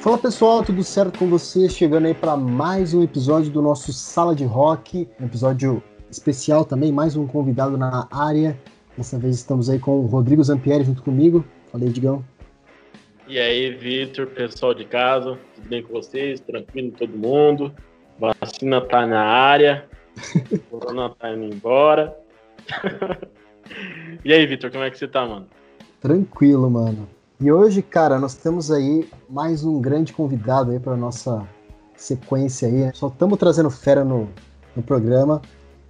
Fala pessoal, tudo certo com vocês? Chegando aí para mais um episódio do nosso Sala de Rock, um episódio especial também, mais um convidado na área. Dessa vez estamos aí com o Rodrigo Zampieri junto comigo. Falei, Digão. E aí, Vitor, pessoal de casa, tudo bem com vocês? Tranquilo todo mundo? Vacina tá na área, corona tá indo embora. e aí, Vitor, como é que você tá, mano? Tranquilo, mano. E hoje, cara, nós temos aí mais um grande convidado aí para nossa sequência aí. Só estamos trazendo fera no, no programa.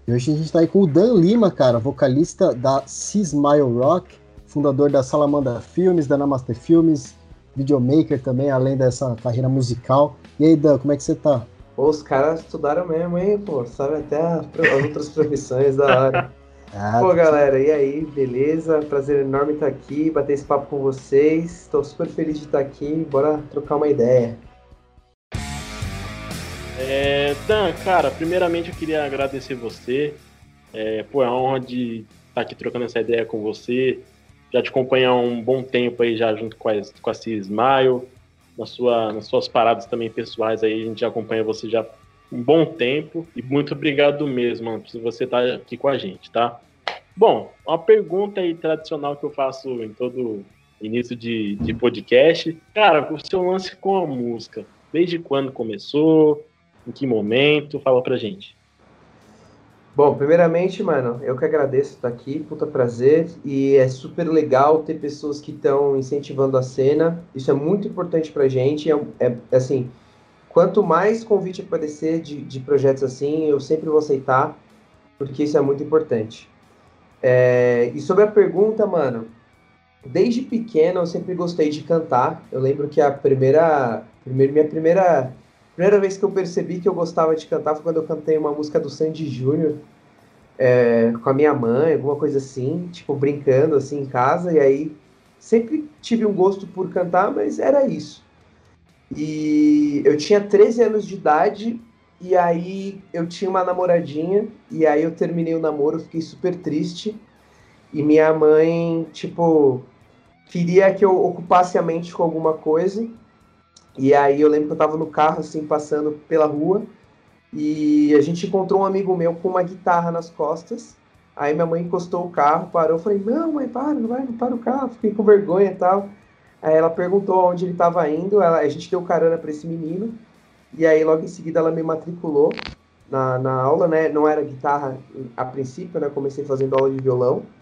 E hoje a gente está aí com o Dan Lima, cara, vocalista da C-Smile Rock, fundador da Salamanda Filmes, da Namaste Filmes, videomaker também, além dessa carreira musical. E aí, Dan, como é que você tá? Pô, os caras estudaram mesmo, hein, pô? Sabe até as, as outras profissões da hora. Ah, Pô, galera, e aí, beleza? Prazer enorme estar aqui, bater esse papo com vocês. Estou super feliz de estar aqui. Bora trocar uma ideia. É, Dan, cara, primeiramente eu queria agradecer você. É, pô, é uma honra de estar aqui trocando essa ideia com você. Já te acompanhar um bom tempo aí já junto com a, com a Smile. Na sua, nas suas paradas também pessoais aí, a gente já acompanha você já um bom tempo e muito obrigado mesmo mano, por você estar aqui com a gente, tá? Bom, uma pergunta aí tradicional que eu faço em todo início de, de podcast. Cara, o seu lance com a música, desde quando começou? Em que momento? Fala pra gente. Bom, primeiramente, mano, eu que agradeço estar aqui, puta prazer, e é super legal ter pessoas que estão incentivando a cena, isso é muito importante pra gente, é, é assim, quanto mais convite aparecer de, de projetos assim, eu sempre vou aceitar, porque isso é muito importante. É, e sobre a pergunta, mano, desde pequeno eu sempre gostei de cantar. Eu lembro que a primeira, primeira minha primeira, primeira vez que eu percebi que eu gostava de cantar foi quando eu cantei uma música do Sandy Júnior é, com a minha mãe, alguma coisa assim, tipo brincando assim em casa. E aí sempre tive um gosto por cantar, mas era isso. E eu tinha 13 anos de idade e aí eu tinha uma namoradinha e aí eu terminei o namoro, fiquei super triste. E minha mãe, tipo, queria que eu ocupasse a mente com alguma coisa. E aí eu lembro que eu tava no carro assim passando pela rua e a gente encontrou um amigo meu com uma guitarra nas costas. Aí minha mãe encostou o carro, parou, falei: "Não, mãe, para, não vai, não para o carro". Fiquei com vergonha e tal. Aí ela perguntou onde ele estava indo, ela, a gente deu carona para esse menino, e aí logo em seguida ela me matriculou na, na aula, né? Não era guitarra a princípio, né? Comecei fazendo aula de violão.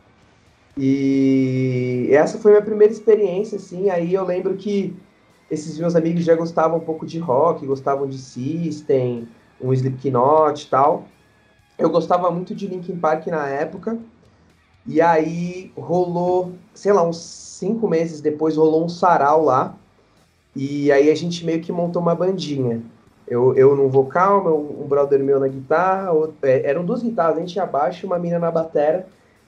E essa foi minha primeira experiência, assim. Aí eu lembro que esses meus amigos já gostavam um pouco de rock, gostavam de System, um Slipknot e tal. Eu gostava muito de Linkin Park na época. E aí rolou, sei lá, uns cinco meses depois rolou um sarau lá. E aí a gente meio que montou uma bandinha. Eu, eu no vocal, meu, um brother meu na guitarra, outro, é, eram duas guitarras, a gente abaixo e uma mina na batera.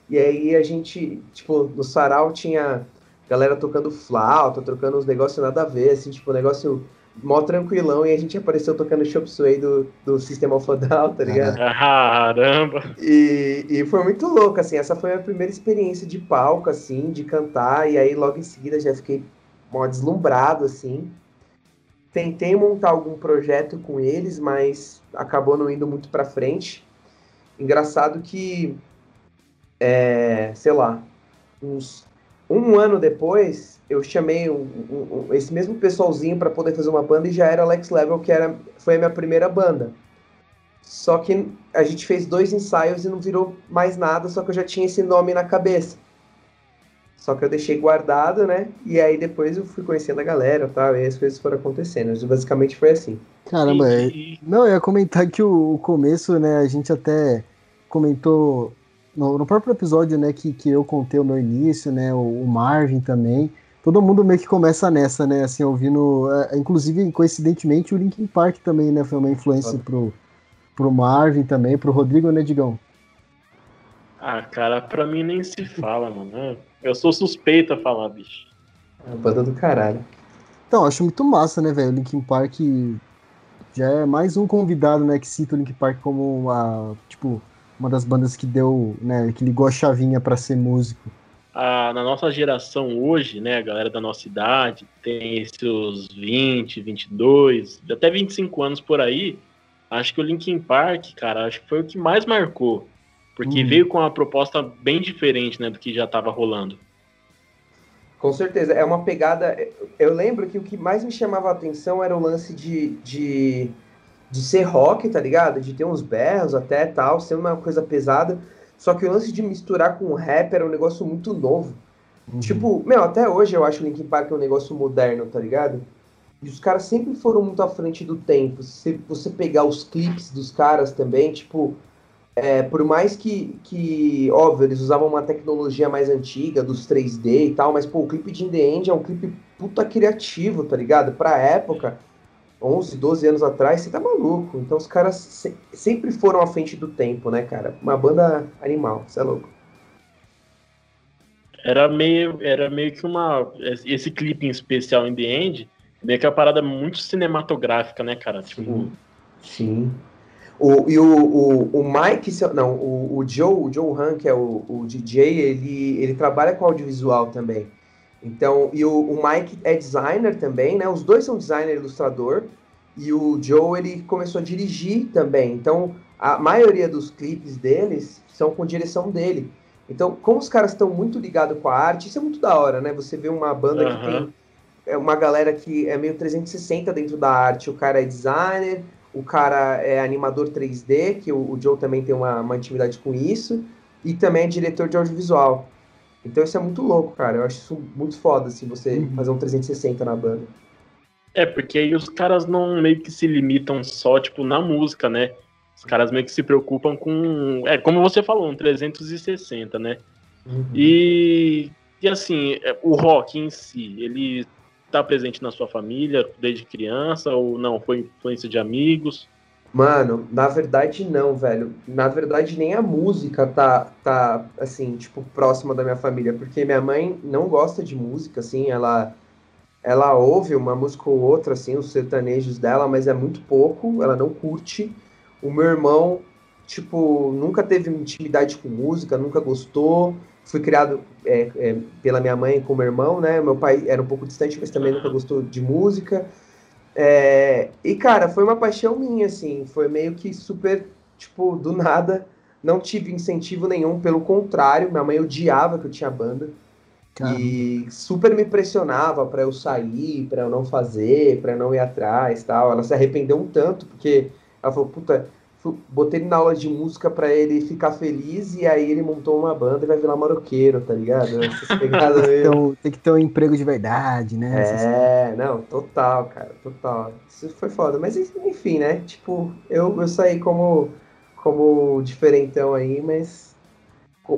E aí a gente, tipo, no sarau tinha galera tocando flauta, trocando uns negócios nada a ver, assim, tipo, negócio mó tranquilão e a gente apareceu tocando Chop Suey do, do Sistema of Down, tá ligado? Caramba! E, e foi muito louco, assim, essa foi a minha primeira experiência de palco, assim, de cantar, e aí logo em seguida já fiquei mó deslumbrado, assim. Tentei montar algum projeto com eles, mas acabou não indo muito pra frente. Engraçado que, é, sei lá, uns um ano depois, eu chamei um, um, um, esse mesmo pessoalzinho para poder fazer uma banda e já era Alex Level, que era, foi a minha primeira banda. Só que a gente fez dois ensaios e não virou mais nada, só que eu já tinha esse nome na cabeça. Só que eu deixei guardado, né? E aí depois eu fui conhecendo a galera tal, e as coisas foram acontecendo. Basicamente foi assim. Caramba, é... não, eu ia comentar que o, o começo, né, a gente até comentou no, no, próprio episódio, né, que, que eu contei o meu início, né, o, o, Marvin também, todo mundo meio que começa nessa, né, assim, ouvindo, é, inclusive, coincidentemente, o Linkin Park também, né, foi uma influência pro, pro Marvin também, pro Rodrigo, né, Digão? Ah, cara, pra mim nem se fala, mano. Eu sou suspeito a falar, bicho. É a banda do caralho. Então, acho muito massa, né, velho, o Linkin Park já é mais um convidado, né, que cita o Linkin Park como uma, tipo, uma das bandas que deu, né, que ligou a chavinha para ser músico. A, na nossa geração hoje, né, a galera da nossa idade, tem seus 20, 22, até 25 anos por aí, acho que o Linkin Park, cara, acho que foi o que mais marcou. Porque hum. veio com uma proposta bem diferente, né, do que já estava rolando. Com certeza, é uma pegada. Eu lembro que o que mais me chamava a atenção era o lance de, de, de ser rock, tá ligado? De ter uns berros até tal, ser uma coisa pesada. Só que o lance de misturar com rap era um negócio muito novo. Uhum. Tipo, meu, até hoje eu acho o Linkin Park um negócio moderno, tá ligado? E os caras sempre foram muito à frente do tempo. Se você pegar os clipes dos caras também, tipo, é, por mais que, que, óbvio, eles usavam uma tecnologia mais antiga, dos 3D e tal, mas, pô, o clipe de In The End é um clipe puta criativo, tá ligado? Pra época, 11, 12 anos atrás, você tá maluco. Então os caras se, sempre foram à frente do tempo, né, cara? Uma banda animal, você é louco. Era meio, era meio que uma. Esse clipe em especial em The End, meio que uma parada muito cinematográfica, né, cara? Tipo. Sim. Sim. O, e o, o, o Mike, não, o, o Joe, o Joe Han, que é o, o DJ, ele, ele trabalha com audiovisual também. Então, e o, o, Mike é designer também, né? Os dois são designer e ilustrador. E o Joe, ele começou a dirigir também. Então, a maioria dos clipes deles são com direção dele. Então, como os caras estão muito ligados com a arte, isso é muito da hora, né? Você vê uma banda uhum. que tem é uma galera que é meio 360 dentro da arte. O cara é designer, o cara é animador 3D, que o, o Joe também tem uma, uma intimidade com isso, e também é diretor de audiovisual. Então isso é muito louco, cara. Eu acho isso muito foda, assim, você uhum. fazer um 360 na banda. É, porque aí os caras não meio que se limitam só, tipo, na música, né? Os caras meio que se preocupam com. É, como você falou, um 360, né? Uhum. E, e assim, é, o rock em si, ele tá presente na sua família desde criança ou não? Foi influência de amigos? Mano, na verdade não, velho. Na verdade nem a música tá, tá assim, tipo, próxima da minha família, porque minha mãe não gosta de música, assim, ela ela ouve uma música ou outra, assim, os sertanejos dela, mas é muito pouco, ela não curte. O meu irmão, tipo, nunca teve intimidade com música, nunca gostou. Fui criado é, é, pela minha mãe com meu irmão, né? Meu pai era um pouco distante, mas também nunca gostou de música. É, e, cara, foi uma paixão minha, assim. Foi meio que super, tipo, do nada. Não tive incentivo nenhum, pelo contrário, minha mãe odiava que eu tinha banda. Caramba. E super me pressionava para eu sair, para eu não fazer, para eu não ir atrás tal. Ela se arrependeu um tanto, porque ela falou, puta, botei ele na aula de música para ele ficar feliz e aí ele montou uma banda e vai virar maroqueiro, tá ligado? então, tem que ter um emprego de verdade, né? É, não, total, cara, total. Isso foi foda. Mas enfim, né? Tipo, eu, eu saí como, como diferentão aí, mas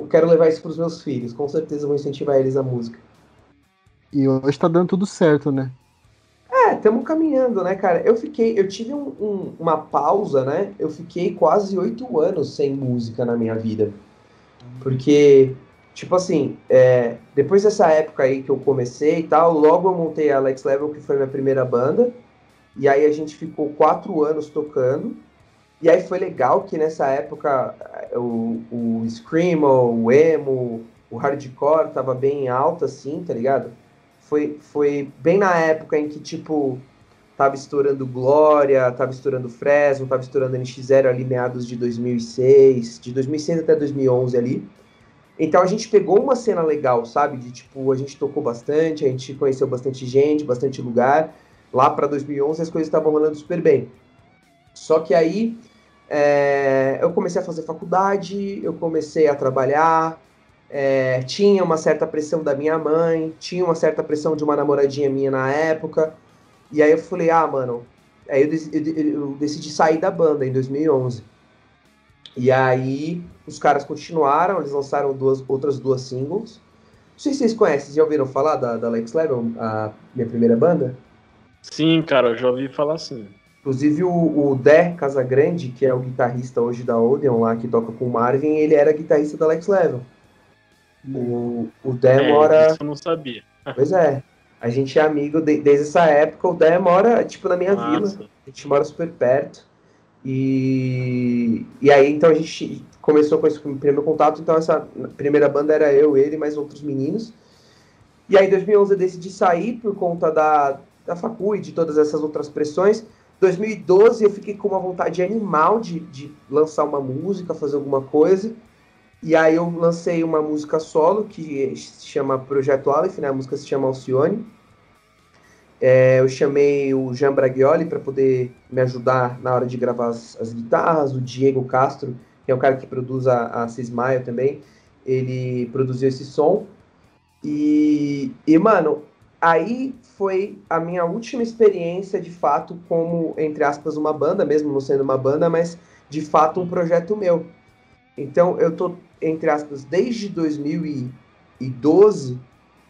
quero levar isso pros meus filhos. Com certeza vou incentivar eles a música. E hoje tá dando tudo certo, né? É, estamos caminhando, né, cara? Eu fiquei, eu tive um, um, uma pausa, né? Eu fiquei quase oito anos sem música na minha vida. Porque, tipo assim, é, depois dessa época aí que eu comecei e tal, logo eu montei a Alex Level, que foi minha primeira banda. E aí a gente ficou quatro anos tocando. E aí foi legal que nessa época o, o Screamo, o Emo, o Hardcore tava bem alto, assim, tá ligado? Foi, foi bem na época em que, tipo, tava estourando Glória, tava estourando Fresno, tava estourando NX0 ali meados de 2006, de 2006 até 2011 ali. Então a gente pegou uma cena legal, sabe? De tipo, a gente tocou bastante, a gente conheceu bastante gente, bastante lugar. Lá para 2011 as coisas estavam rolando super bem. Só que aí é, eu comecei a fazer faculdade, eu comecei a trabalhar, é, tinha uma certa pressão da minha mãe, tinha uma certa pressão de uma namoradinha minha na época. E aí eu falei, ah, mano. Aí eu, eu, eu decidi sair da banda em 2011. E aí os caras continuaram, eles lançaram duas, outras duas singles. Não sei se vocês conhecem, já ouviram falar da, da Lex Level, a minha primeira banda? Sim, cara, eu já ouvi falar sim. Inclusive o, o Dé Casagrande, que é o guitarrista hoje da Odeon lá, que toca com o Marvin, ele era guitarrista da Lex Level. O, o Dé é, mora. Isso eu não sabia. Pois é. A gente é amigo de, desde essa época. O Dé mora, tipo, na minha Nossa. vila. A gente mora super perto. E, e aí, então, a gente começou com esse primeiro contato, então essa primeira banda era eu, ele, mais outros meninos. E aí, em 2011, eu decidi sair por conta da, da facu e de todas essas outras pressões. 2012, eu fiquei com uma vontade animal de, de lançar uma música, fazer alguma coisa. E aí eu lancei uma música solo que se chama Projeto Aleph, né? A música se chama Alcione. É, eu chamei o Jean Bragioli para poder me ajudar na hora de gravar as, as, guitarras, o Diego Castro, que é o cara que produz a, a Cismaio também, ele produziu esse som. E, e, mano, aí foi a minha última experiência de fato como, entre aspas, uma banda, mesmo não sendo uma banda, mas de fato um projeto meu. Então eu tô, entre aspas, desde 2012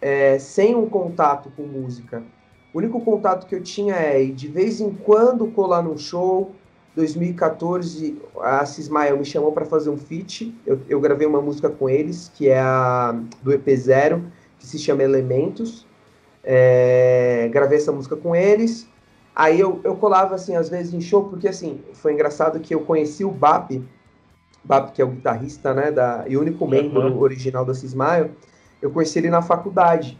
é, sem um contato com música. O único contato que eu tinha é de vez em quando colar num show. 2014, a Cismael me chamou para fazer um feat. Eu, eu, gravei uma música com eles, que é a do EP Zero, que se chama Elementos. É, gravei essa música com eles. Aí eu, eu colava, assim, às vezes em show, porque, assim, foi engraçado que eu conheci o Bap, Bap, que é o guitarrista, né, da, e único membro uhum. original da Cismael, eu conheci ele na faculdade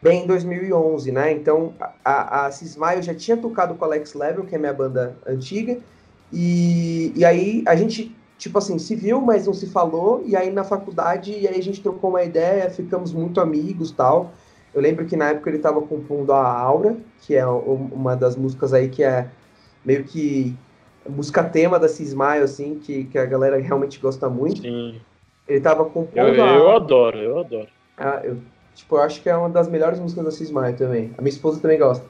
bem em 2011, né? Então a, a Cismaio já tinha tocado com a Alex Level, que é minha banda antiga, e, e aí a gente, tipo assim, se viu, mas não se falou, e aí na faculdade, e aí a gente trocou uma ideia, ficamos muito amigos tal. Eu lembro que na época ele estava compondo a Aura, que é uma das músicas aí que é meio que música tema da Cismaio, assim, que, que a galera realmente gosta muito. Sim. Ele estava compondo eu, eu adoro, eu adoro. Ah, eu Tipo, eu acho que é uma das melhores músicas da Cismar também. A minha esposa também gosta.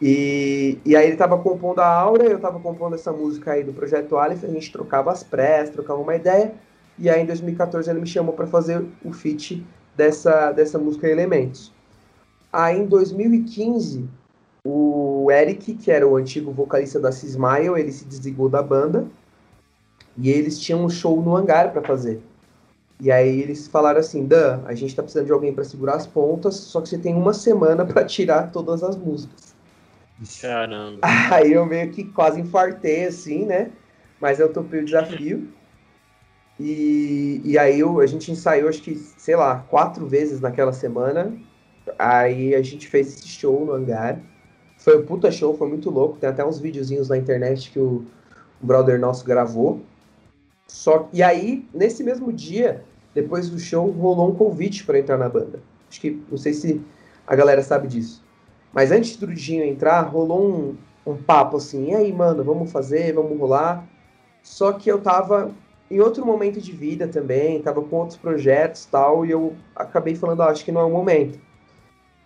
E, e aí ele tava compondo a Aura, eu tava compondo essa música aí do Projeto Aleph, a gente trocava as pressas, trocava uma ideia, e aí em 2014 ele me chamou para fazer o feat dessa, dessa música Elementos. Aí em 2015, o Eric, que era o antigo vocalista da Cismile, ele se desligou da banda, e eles tinham um show no hangar para fazer. E aí eles falaram assim, Dan, a gente tá precisando de alguém para segurar as pontas, só que você tem uma semana para tirar todas as músicas. Caramba. Aí eu meio que quase infartei, assim, né? Mas eu topei o desafio. E, e aí eu, a gente ensaiou, acho que, sei lá, quatro vezes naquela semana. Aí a gente fez esse show no hangar. Foi um puta show, foi muito louco. Tem até uns videozinhos na internet que o, o brother nosso gravou. Só e aí, nesse mesmo dia, depois do show, rolou um convite para entrar na banda. Acho que não sei se a galera sabe disso. Mas antes do Dinho entrar, rolou um, um papo assim, e aí, mano, vamos fazer, vamos rolar. Só que eu tava em outro momento de vida também, tava com outros projetos tal, e eu acabei falando, ah, acho que não é o momento.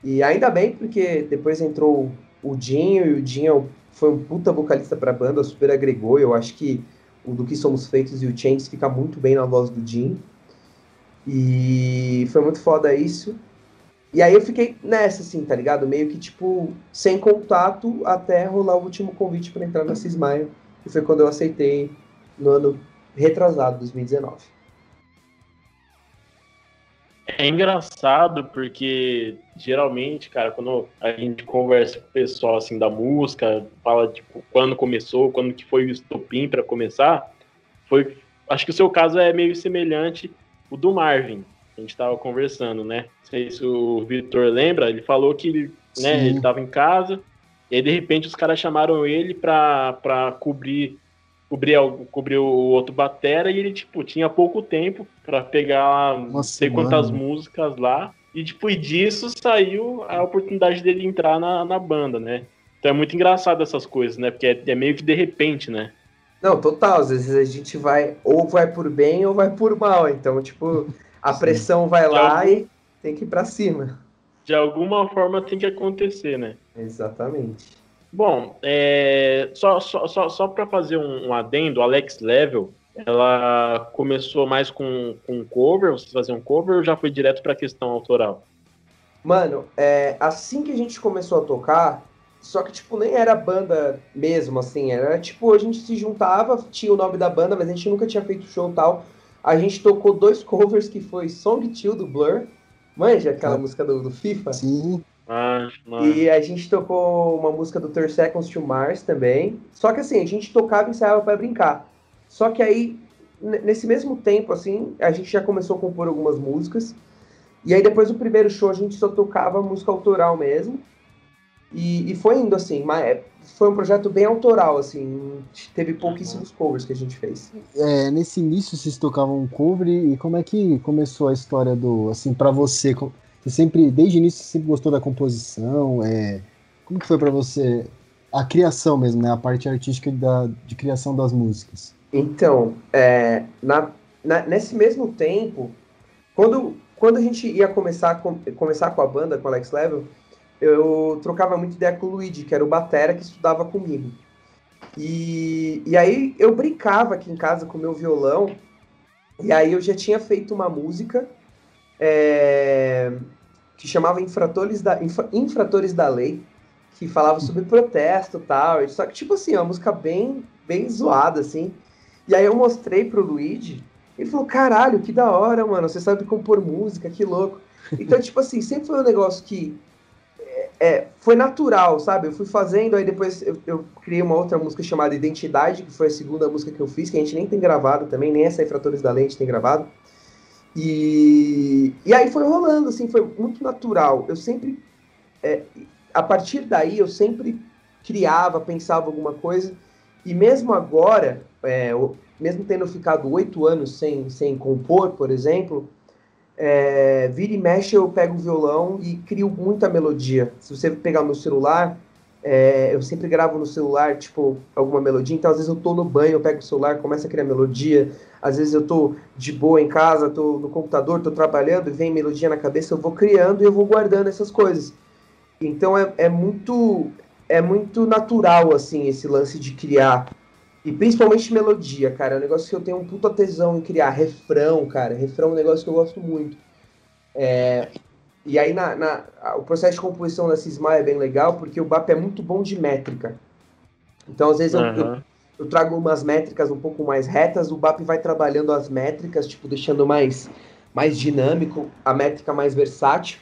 E ainda bem, porque depois entrou o Dinho, e o Dinho foi um puta vocalista pra banda, super agregou, eu acho que o do que somos feitos e o Chains fica muito bem na voz do Jim. E foi muito foda isso. E aí eu fiquei nessa, assim, tá ligado? Meio que, tipo, sem contato até rolar o último convite para entrar na Cismaio. E foi quando eu aceitei no ano retrasado, 2019. É engraçado porque geralmente, cara, quando a gente conversa com o pessoal assim da música, fala tipo quando começou, quando que foi o estopim para começar, foi, acho que o seu caso é meio semelhante o do Marvin. A gente estava conversando, né? Não sei se o Vitor lembra, ele falou que né, ele estava em casa e aí de repente os caras chamaram ele para cobrir cobrir, cobrir o outro batera e ele, tipo, tinha pouco tempo para pegar não sei quantas músicas lá. E depois disso saiu a oportunidade dele entrar na, na banda, né? Então é muito engraçado essas coisas, né? Porque é, é meio que de repente, né? Não, total. Às vezes a gente vai, ou vai por bem ou vai por mal. Então, tipo, a Sim. pressão vai lá algum... e tem que ir pra cima. De alguma forma tem que acontecer, né? Exatamente. Bom, é, só, só, só, só para fazer um, um adendo, Alex Level, ela começou mais com, com cover, vocês faziam cover ou já foi direto para a questão autoral? Mano, é, assim que a gente começou a tocar, só que, tipo, nem era banda mesmo, assim, era tipo, a gente se juntava, tinha o nome da banda, mas a gente nunca tinha feito show e tal. A gente tocou dois covers que foi Song 2 do Blur, manja aquela ah, música do, do FIFA? Sim. E a gente tocou uma música do Third Seconds to Mars também. Só que assim, a gente tocava e ensaiava para brincar. Só que aí, nesse mesmo tempo, assim, a gente já começou a compor algumas músicas. E aí depois do primeiro show a gente só tocava música autoral mesmo. E, e foi indo assim, mas é, foi um projeto bem autoral, assim, teve pouquíssimos covers que a gente fez. É, nesse início vocês tocavam um cover e como é que começou a história do, assim, para você? Você sempre, desde o início, sempre gostou da composição? É, como que foi para você a criação mesmo, né? A parte artística da, de criação das músicas? Então, é, na, na, nesse mesmo tempo, quando, quando a gente ia começar, com, começar com a banda, com o Alex Level, eu trocava muito ideia com o Luigi, que era o batera que estudava comigo. E, e aí eu brincava aqui em casa com o meu violão, e aí eu já tinha feito uma música é, que chamava Infratores da, Infra, Infratores da Lei, que falava sobre protesto e tal. Só que, tipo assim, uma música bem, bem zoada, assim. E aí eu mostrei pro Luigi, ele falou, caralho, que da hora, mano, você sabe compor música, que louco. Então, tipo assim, sempre foi um negócio que é, é, foi natural, sabe? Eu fui fazendo, aí depois eu, eu, criei uma outra música chamada Identidade, que foi a segunda música que eu fiz, que a gente nem tem gravado também, nem essa Infratores da Lente tem gravado. E, e aí foi rolando, assim, foi muito natural. Eu sempre, é, a partir daí, eu sempre criava, pensava alguma coisa, e mesmo agora, é, mesmo tendo ficado oito anos sem, sem compor, por exemplo, é, vira e mexe eu pego o violão e crio muita melodia. Se você pegar meu celular, é, eu sempre gravo no celular, tipo, alguma melodia. Então, às vezes eu tô no banho, eu pego o celular, começo a criar melodia. Às vezes eu tô de boa em casa, tô no computador, tô trabalhando e vem melodia na cabeça, eu vou criando e eu vou guardando essas coisas. Então, é, é muito é muito natural, assim, esse lance de criar. E principalmente melodia, cara. É um negócio que eu tenho um puta tesão em criar. Refrão, cara. Refrão é um negócio que eu gosto muito. É... E aí, na, na, o processo de composição da Cisma é bem legal, porque o BAP é muito bom de métrica. Então, às vezes, uhum. eu, eu, eu, trago umas métricas um pouco mais retas, o BAP vai trabalhando as métricas, tipo, deixando mais, mais dinâmico, a métrica mais versátil.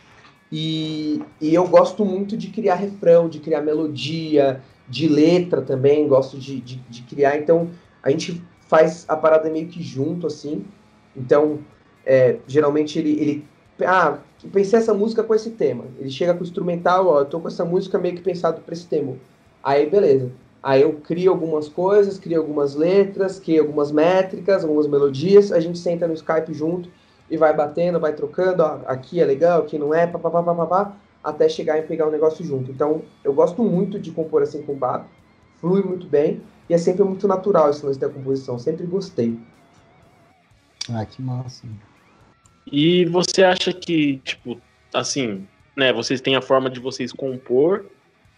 E, e eu gosto muito de criar refrão, de criar melodia, de letra também, gosto de, de, de, criar. Então, a gente faz a parada meio que junto, assim. Então, é, geralmente ele, ele. Ah, pensei essa música com esse tema. Ele chega com o instrumental, ó, eu tô com essa música meio que pensado para esse tema. Aí, beleza. Aí eu crio algumas coisas, crio algumas letras, crio algumas métricas, algumas melodias, a gente senta no Skype junto e vai batendo, vai trocando, ó, aqui é legal, aqui não é, papapá, papapá, até chegar e pegar o negócio junto. Então, eu gosto muito de compor assim com o Baco, flui muito bem, e é sempre muito natural esse lance da composição, sempre gostei. Ah, que massa. E você acha que, tipo, assim, né, vocês têm a forma de vocês compor,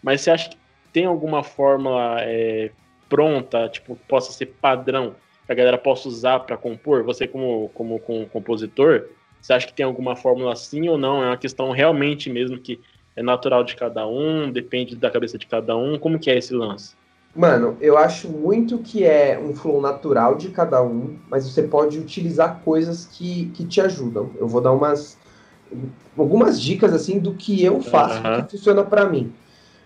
mas você acha que tem alguma fórmula é, pronta, tipo, que possa ser padrão que a galera possa usar para compor? Você, como, como, como compositor, você acha que tem alguma fórmula assim ou não? É uma questão realmente mesmo que é natural de cada um, depende da cabeça de cada um? Como que é esse lance? Mano, eu acho muito que é um flow natural de cada um, mas você pode utilizar coisas que, que te ajudam. Eu vou dar umas algumas dicas assim do que eu faço, uhum. que funciona para mim.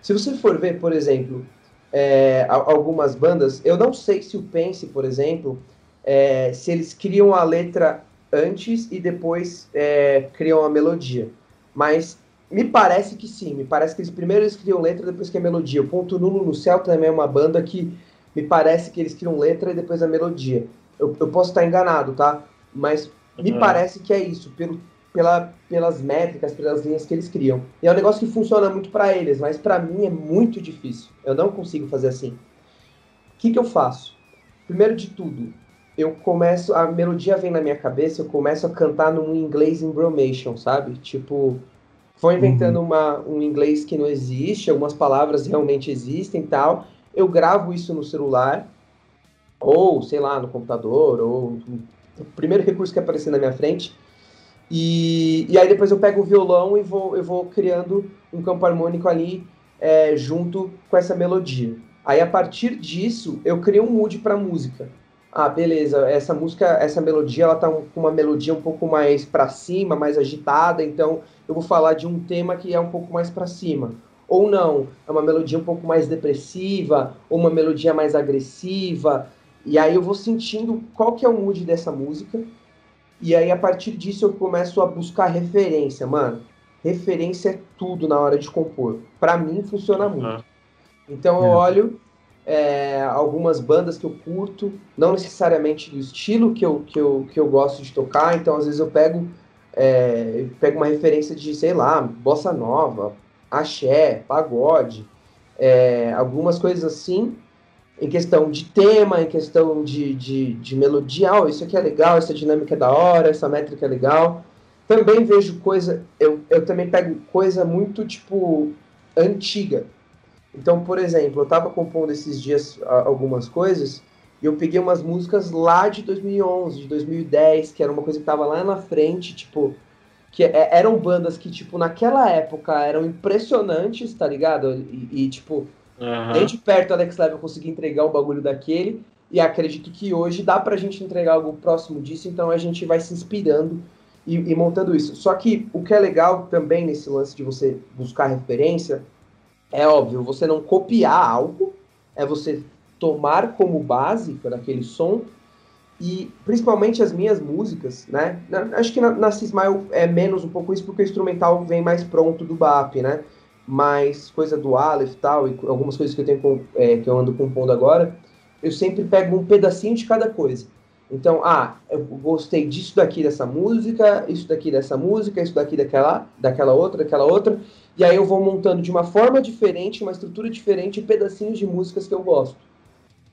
Se você for ver, por exemplo, é, algumas bandas, eu não sei se o Pense, por exemplo, é, se eles criam a letra antes e depois é, criam a melodia. Mas me parece que sim, me parece que eles primeiro eles criam letra depois que a melodia. O Ponto Nulo no Céu também é uma banda que me parece que eles criam letra e depois a melodia. Eu, eu posso estar enganado, tá? Mas me uhum. parece que é isso, pelo pela, pelas métricas, pelas linhas que eles criam. E é um negócio que funciona muito para eles, mas para mim é muito difícil. Eu não consigo fazer assim. O que, que eu faço? Primeiro de tudo, eu começo, a melodia vem na minha cabeça, eu começo a cantar num inglês embromation, sabe? Tipo, vou inventando uhum. uma, um inglês que não existe, algumas palavras realmente existem e tal. Eu gravo isso no celular, ou sei lá, no computador, ou o primeiro recurso que aparecer na minha frente e, e aí depois eu pego o violão e vou, eu vou criando um campo harmônico ali é, junto com essa melodia. Aí a partir disso eu crio um mood para música. Ah, beleza, essa música, essa melodia, ela tá com uma melodia um pouco mais para cima, mais agitada, então eu vou falar de um tema que é um pouco mais para cima. Ou não, é uma melodia um pouco mais depressiva, ou uma melodia mais agressiva. E aí eu vou sentindo qual que é o mood dessa música. E aí, a partir disso, eu começo a buscar referência, mano. Referência é tudo na hora de compor. Para mim, funciona muito. Então, eu olho é, algumas bandas que eu curto, não necessariamente do estilo que eu, que eu, que eu gosto de tocar. Então, às vezes, eu pego, é, eu pego uma referência de, sei lá, bossa nova, axé, pagode, é, algumas coisas assim em questão de tema, em questão de, de, de melodia, oh, isso aqui é legal, essa dinâmica é da hora, essa métrica é legal. Também vejo coisa, eu, eu também pego coisa muito, tipo, antiga. Então, por exemplo, eu estava compondo esses dias algumas coisas e eu peguei umas músicas lá de 2011, de 2010, que era uma coisa que estava lá na frente, tipo, que é, eram bandas que, tipo, naquela época eram impressionantes, tá ligado? E, e tipo, Uhum. Nem de perto Alex Leve eu consegui entregar um bagulho daquele. E acredito que hoje dá pra gente entregar algo próximo disso, então a gente vai se inspirando e, e, montando isso. Só que o que é legal também nesse lance de você buscar referência é óbvio, você não copiar algo, é você tomar como base para aquele som e principalmente as minhas músicas, né? Acho que na, na é menos um pouco isso porque o instrumental vem mais pronto do BAP, né? mas coisa do Aleph e tal, e algumas coisas que eu tenho é, que eu ando compondo agora, eu sempre pego um pedacinho de cada coisa. Então, ah, eu gostei disso daqui dessa música, isso daqui dessa música, isso daqui daquela, daquela outra, daquela outra, e aí eu vou montando de uma forma diferente, uma estrutura diferente, pedacinhos de músicas que eu gosto.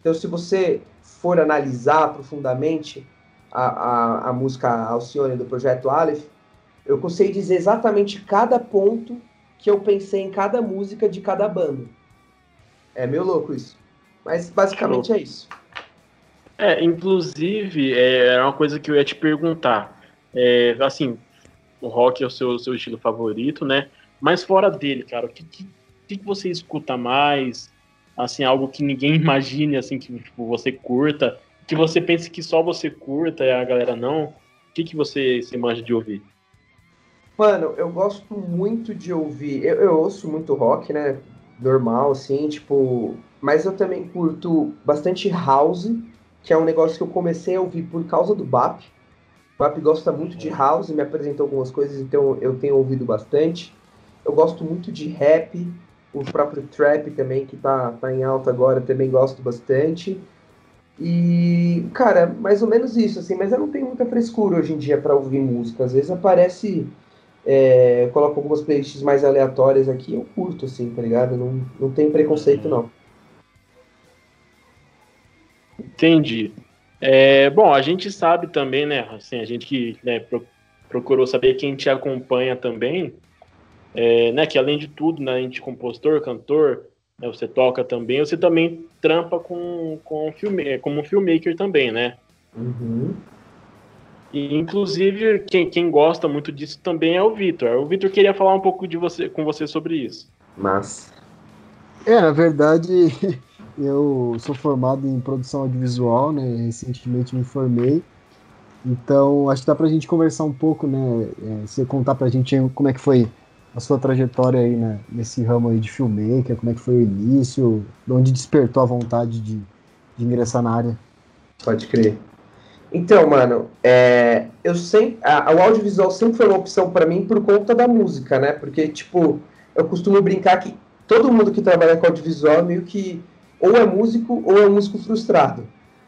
Então, se você for analisar profundamente a, a, a música Alcione do projeto Aleph, eu consigo dizer exatamente cada ponto que eu pensei em cada música de cada banda. É meio louco isso. Mas basicamente é isso. É, inclusive, é, uma coisa que eu ia te perguntar. É, assim, o rock é o seu, seu estilo favorito, né? Mas fora dele, cara, o que, que, que você escuta mais? Assim, algo que ninguém imagine, assim, que tipo, você curta, que você pense que só você curta e a galera não. O que, que você se manja de ouvir? Mano, eu gosto muito de ouvir. Eu, eu ouço muito rock, né? Normal, assim, tipo. Mas eu também curto bastante house, que é um negócio que eu comecei a ouvir por causa do BAP. O BAP gosta muito de house, me apresentou algumas coisas, então eu tenho ouvido bastante. Eu gosto muito de rap, o próprio trap também, que tá, tá em alta agora, também gosto bastante. E, cara, mais ou menos isso, assim, mas eu não tenho muita frescura hoje em dia para ouvir música. Às vezes aparece é, eu coloco algumas playlists mais aleatórias aqui, eu curto, assim, tá ligado? Não, não tem preconceito, não. Entendi. É, bom, a gente sabe também, né? Assim, a gente que né, procurou saber quem te acompanha também, é, né? Que além de tudo, né, além de compositor, cantor, né, você toca também, você também trampa com, com filme, como filmmaker também, né? Uhum. E, inclusive, quem, quem gosta muito disso também é o Vitor. O Vitor queria falar um pouco de você, com você sobre isso. Mas. É, na verdade, eu sou formado em produção audiovisual, né? Recentemente me formei. Então, acho que dá pra gente conversar um pouco, né? É, você contar pra gente como é que foi a sua trajetória aí né, nesse ramo aí de filmmaker, como é que foi o início, de onde despertou a vontade de, de ingressar na área. Pode crer. Então, mano, é, eu sempre, a, o audiovisual sempre foi uma opção para mim por conta da música, né? Porque, tipo, eu costumo brincar que todo mundo que trabalha com audiovisual é meio que ou é músico ou é músico frustrado.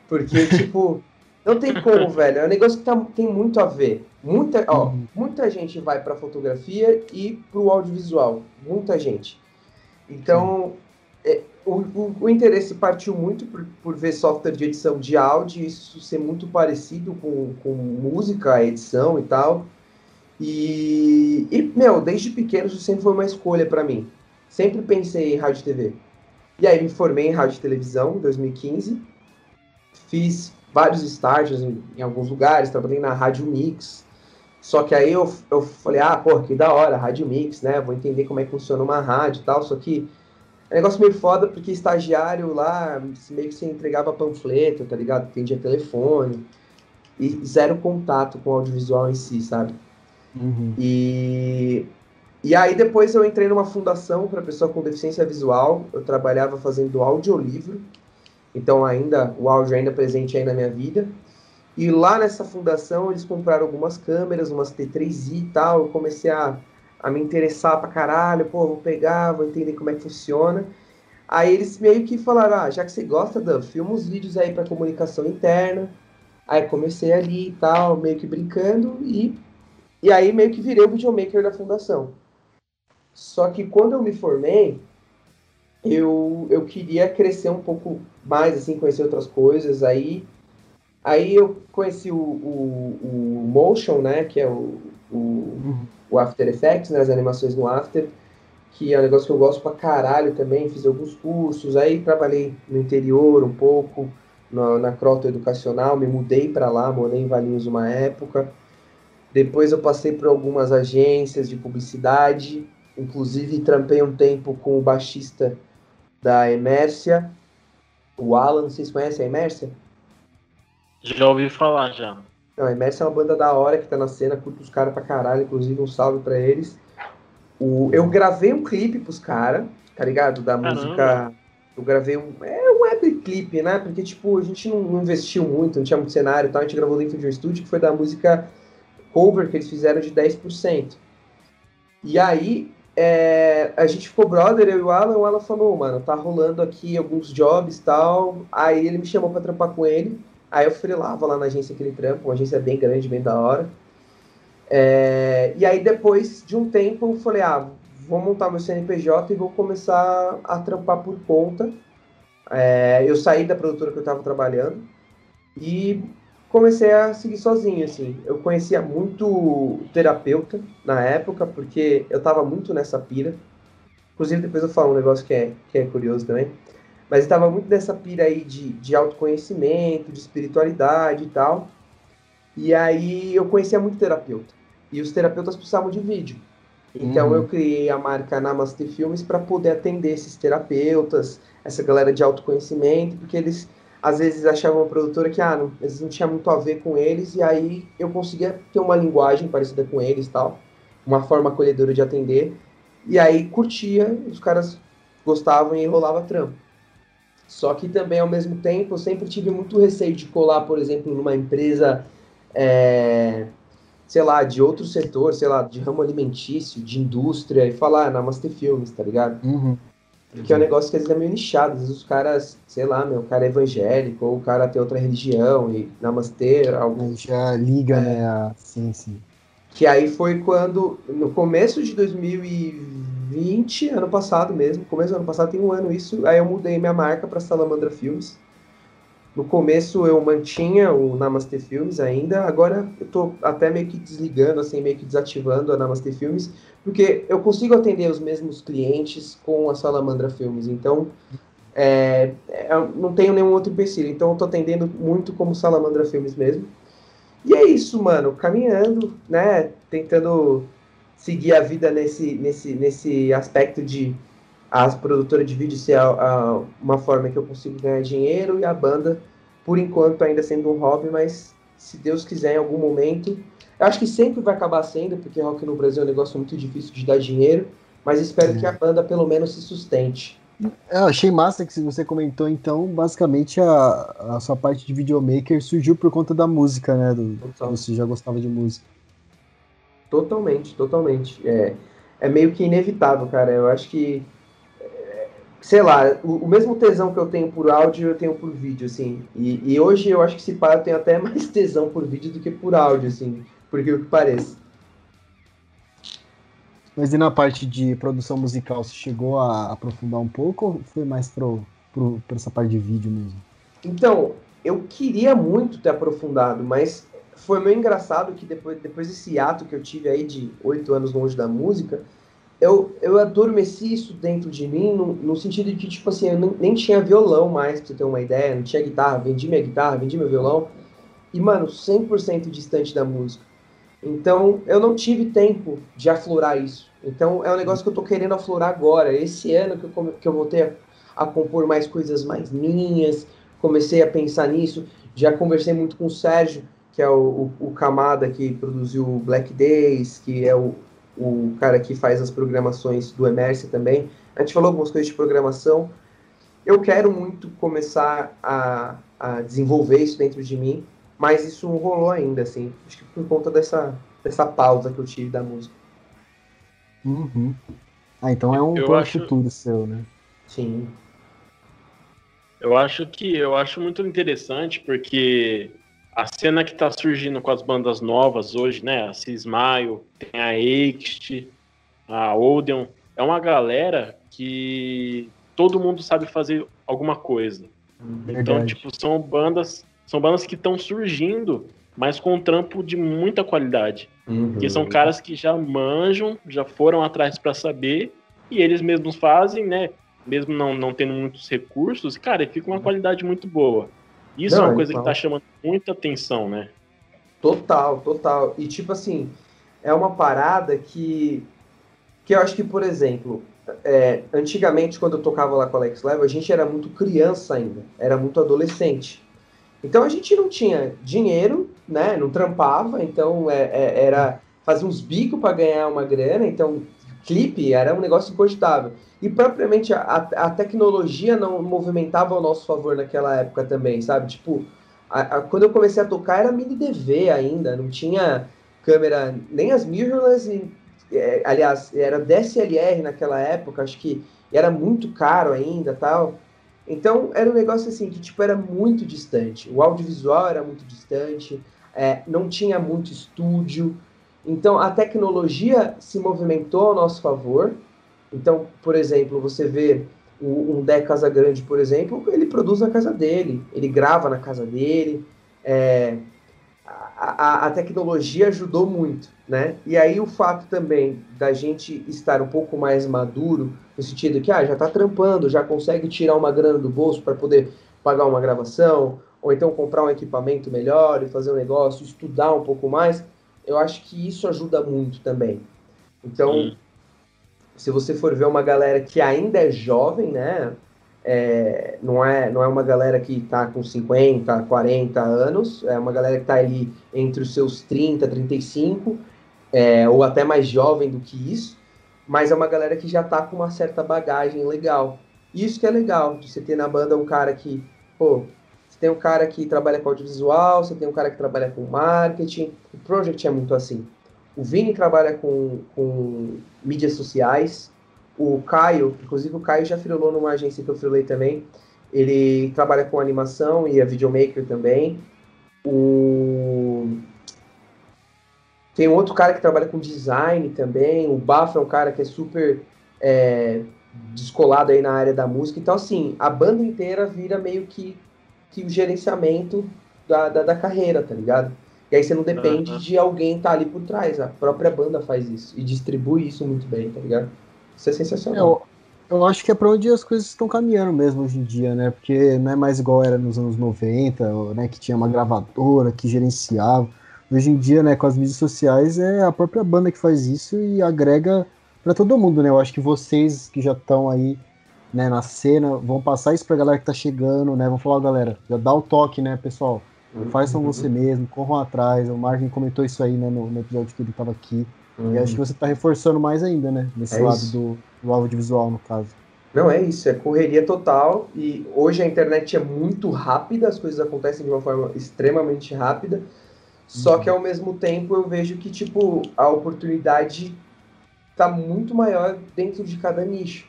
Porque, tipo, não tem como, velho. É um negócio que tá, tem muito a ver. Muita, ó, uhum. muita gente vai pra fotografia e pro audiovisual. Muita gente. Então, é, o, o, o, interesse partiu muito por, por ver software de edição de áudio, isso ser muito parecido com, com música, edição e tal. E, e, meu, desde pequeno isso sempre foi uma escolha para mim. Sempre pensei em rádio e TV. E aí me formei em rádio e televisão em 2015. Fiz vários estágios em, em alguns lugares, trabalhei na Rádio Mix. Só que aí eu, eu falei, ah, pô, que da hora, Rádio Mix, né? Vou entender como é que funciona uma rádio e tal. Só que é um negócio meio foda, porque estagiário lá, meio que você entregava panfleto, tá ligado? Atendia telefone. E zero contato com o audiovisual em si, sabe? Uhum. E, e aí depois eu entrei numa fundação para pessoa com deficiência visual. Eu trabalhava fazendo audiolivro. Então ainda o áudio ainda presente aí na minha vida. E lá nessa fundação eles compraram algumas câmeras, umas T3i e tal. Eu comecei a, a me interessar pra caralho, pô, vou pegar, vou entender como é que funciona. Aí eles meio que falaram, ah, já que você gosta, Dan, filma uns vídeos aí para comunicação interna. Aí comecei ali e tal, meio que brincando, e, e aí meio que virei o videomaker da fundação. Só que quando eu me formei, eu, eu queria crescer um pouco mais, assim, conhecer outras coisas. Aí, aí eu conheci o, o, o Motion, né, que é o, o, o After Effects, né, as animações no After, que é um negócio que eu gosto pra caralho também. Fiz alguns cursos, aí trabalhei no interior um pouco, na, na Crota Educacional, me mudei para lá, morei em Valinhos uma época. Depois eu passei por algumas agências de publicidade, inclusive trampei um tempo com o baixista da Emércia, o Alan, vocês conhecem a Emércia? Já ouvi falar, já. Não, a Emércia é uma banda da hora que tá na cena, curto os caras pra caralho, inclusive um salve pra eles. O, eu gravei um clipe pros caras, tá ligado? Da Caramba. música. Eu gravei um. É um web clipe, né? Porque, tipo, a gente não, não, investiu muito, não tinha muito cenário e tal. A gente gravou dentro de um estúdio que foi da música cover que eles fizeram de 10%. E aí, é, a gente ficou brother, eu e o Alan, o Alan falou, mano, tá rolando aqui alguns jobs e tal. Aí ele me chamou pra trampar com ele. Aí eu freelava lá na agência que ele trampa, uma agência bem grande, bem da hora. É, e aí depois de um tempo eu falei, ah, vou montar meu CNPJ e vou começar a trampar por conta. É, eu saí da produtora que eu estava trabalhando e comecei a seguir sozinho, assim. Eu conhecia muito terapeuta na época, porque eu estava muito nessa pira. Inclusive, depois eu falo um negócio que é, que é curioso também. Mas eu estava muito nessa pira aí de, de autoconhecimento, de espiritualidade e tal. E aí eu conhecia muito terapeuta. E os terapeutas precisavam de vídeo. Então uhum. eu criei a marca Namaste Filmes para poder atender esses terapeutas, essa galera de autoconhecimento, porque eles às vezes achavam a produtora que ah, não, eles não tinha muito a ver com eles, e aí eu conseguia ter uma linguagem parecida com eles tal, uma forma acolhedora de atender, e aí curtia, os caras gostavam e rolava trampo. Só que também, ao mesmo tempo, eu sempre tive muito receio de colar, por exemplo, numa empresa, é, sei lá, de outro setor, sei lá, de ramo alimentício, de indústria, e falar, ah, Namaste Filmes, tá ligado? Uhum. Porque é um negócio que às vezes é meio nichado. Às vezes os caras, sei lá, meu, o cara é evangélico, ou o cara tem outra religião, e namastê, algo. Já liga, é. né? A... Sim, sim. Que aí foi quando, no começo de 2020, ano passado mesmo, começo do ano passado, tem um ano isso, aí eu mudei minha marca para Salamandra Filmes. No começo eu mantinha o Namaste Filmes ainda, agora eu tô até meio que desligando, assim, meio que desativando a Namaste Filmes, porque eu consigo atender os mesmos clientes com a Salamandra Filmes, então é, é não tenho nenhum outro empecilho, então eu tô atendendo muito como Salamandra Filmes mesmo. E é isso, mano, caminhando, né, tentando seguir a vida nesse, nesse, nesse aspecto de a produtora de vídeo ser a, a, uma forma que eu consigo ganhar dinheiro e a banda, por enquanto, ainda sendo um hobby, mas se Deus quiser, em algum momento. Eu acho que sempre vai acabar sendo, porque rock no Brasil é um negócio muito difícil de dar dinheiro, mas espero é. que a banda pelo menos se sustente. Eu achei massa que você comentou, então, basicamente a, a sua parte de videomaker surgiu por conta da música, né? Do, você já gostava de música. Totalmente, totalmente. É, é meio que inevitável, cara. Eu acho que sei lá, o, o, mesmo tesão que eu tenho por áudio, eu tenho por vídeo, assim. E, e hoje eu acho que se pá, eu tenho até mais tesão por vídeo do que por áudio, assim, por que pareça. Mas e na parte de produção musical, você chegou a aprofundar um pouco ou foi mais pro, pro, pra essa parte de vídeo mesmo? Então, eu queria muito ter aprofundado, mas foi meio engraçado que depois, depois desse ato que eu tive aí de oito anos longe da música, eu, eu adormeci isso dentro de mim, no, no sentido de que, tipo assim, eu não, nem tinha violão mais, pra você ter uma ideia, não tinha guitarra, vendi minha guitarra, vendi meu violão, e, mano, 100% distante da música. Então, eu não tive tempo de aflorar isso. Então, é um negócio que eu tô querendo aflorar agora. Esse ano que eu, que eu voltei a, a compor mais coisas mais minhas, comecei a pensar nisso. Já conversei muito com o Sérgio, que é o, o, o Camada que produziu Black Days, que é o, o cara que faz as programações do Emerce também. A gente falou algumas coisas de programação. eu quero muito começar a, a desenvolver isso dentro de mim, mas isso não rolou ainda, assim. Acho que por conta dessa, dessa pausa que eu tive da música. Uhum. Ah, então é um eu plano acho... futuro seu, né? Sim. Eu acho que eu acho muito interessante porque a cena que está surgindo com as bandas novas hoje, né? A Cismaio, tem a Ext, a Odeon, é uma galera que todo mundo sabe fazer alguma coisa. Então, Verdade. Então, tipo, são bandas, são bandas que estão surgindo, mas com um trampo de muita qualidade. Uhum. Que são caras que já manjam, já foram atrás para saber, e eles mesmos fazem, né? Mesmo não, não tendo muitos recursos, cara, e fica uma qualidade muito boa. Isso não, é uma coisa então... que tá chamando muita atenção, né? Total, total. E tipo assim, é uma parada que que eu acho que, por exemplo, é, antigamente, quando eu tocava lá com o Alex Level, a gente era muito criança ainda, era muito adolescente. Então a gente não tinha dinheiro, né? Não trampava, então é, é, era fazer uns bicos para ganhar uma grana, então clipe era um negócio incogitável. E propriamente a, a, tecnologia não movimentava ao nosso favor naquela época também, sabe? Tipo, a, a, quando eu comecei a tocar era mini DV ainda, não tinha câmera, nem as mirrorless e é, aliás, era DSLR naquela época, acho que era muito caro ainda tal. Então era um negócio assim que tipo era muito distante. O audiovisual era muito distante, é, não tinha muito estúdio. Então a tecnologia se movimentou ao nosso favor. Então, por exemplo, você vê o, um Dé Casagrande, por exemplo, ele produz na casa dele, ele grava na casa dele. É, a, a, tecnologia ajudou muito, né? E aí o fato também da gente estar um pouco mais maduro, no sentido que ah, já está trampando, já consegue tirar uma grana do bolso para poder pagar uma gravação, ou então comprar um equipamento melhor e fazer um negócio, estudar um pouco mais, eu acho que isso ajuda muito também. Então, Sim. se você for ver uma galera que ainda é jovem, né? é, não, é, não é uma galera que está com 50, 40 anos, é uma galera que está ali entre os seus 30, 35, é, ou até mais jovem do que isso, mas é uma galera que já está com uma certa bagagem legal. Isso que é legal, de você ter na banda um cara que, pô, você tem um cara que trabalha com audiovisual, você tem um cara que trabalha com marketing, o Project é muito assim. O Vini trabalha com, com mídias sociais, o Caio, inclusive o Caio já frilou numa agência que eu frilei também. Ele trabalha com animação e é videomaker também. O... Tem outro cara que trabalha com design também. O Bafo é um cara que é super é, descolado aí na área da música. Então, assim, a banda inteira vira meio que, que o gerenciamento da, da, da carreira, tá ligado? E aí você não depende uhum. de alguém estar tá ali por trás. A própria banda faz isso e distribui isso muito bem, tá ligado? Isso é sensacional. Eu, eu acho que é para onde as coisas estão caminhando mesmo hoje em dia, né? Porque não é mais igual era nos anos 90, né? Que tinha uma gravadora que gerenciava. Hoje em dia, né, com as mídias sociais, é a própria banda que faz isso e agrega para todo mundo, né? Eu acho que vocês que já estão aí né, na cena vão passar isso pra galera que tá chegando, né? Vão falar, galera, já dá o toque, né, pessoal? Uhum. Façam você mesmo, corram atrás. O Marvin comentou isso aí, né, no, no episódio que ele tava aqui. Hum. E acho que você está reforçando mais ainda, né? Nesse é lado do, do audiovisual, no caso. Não, é isso, é correria total. E hoje a internet é muito rápida, as coisas acontecem de uma forma extremamente rápida. Só uhum. que ao mesmo tempo eu vejo que, tipo, a oportunidade tá muito maior dentro de cada nicho.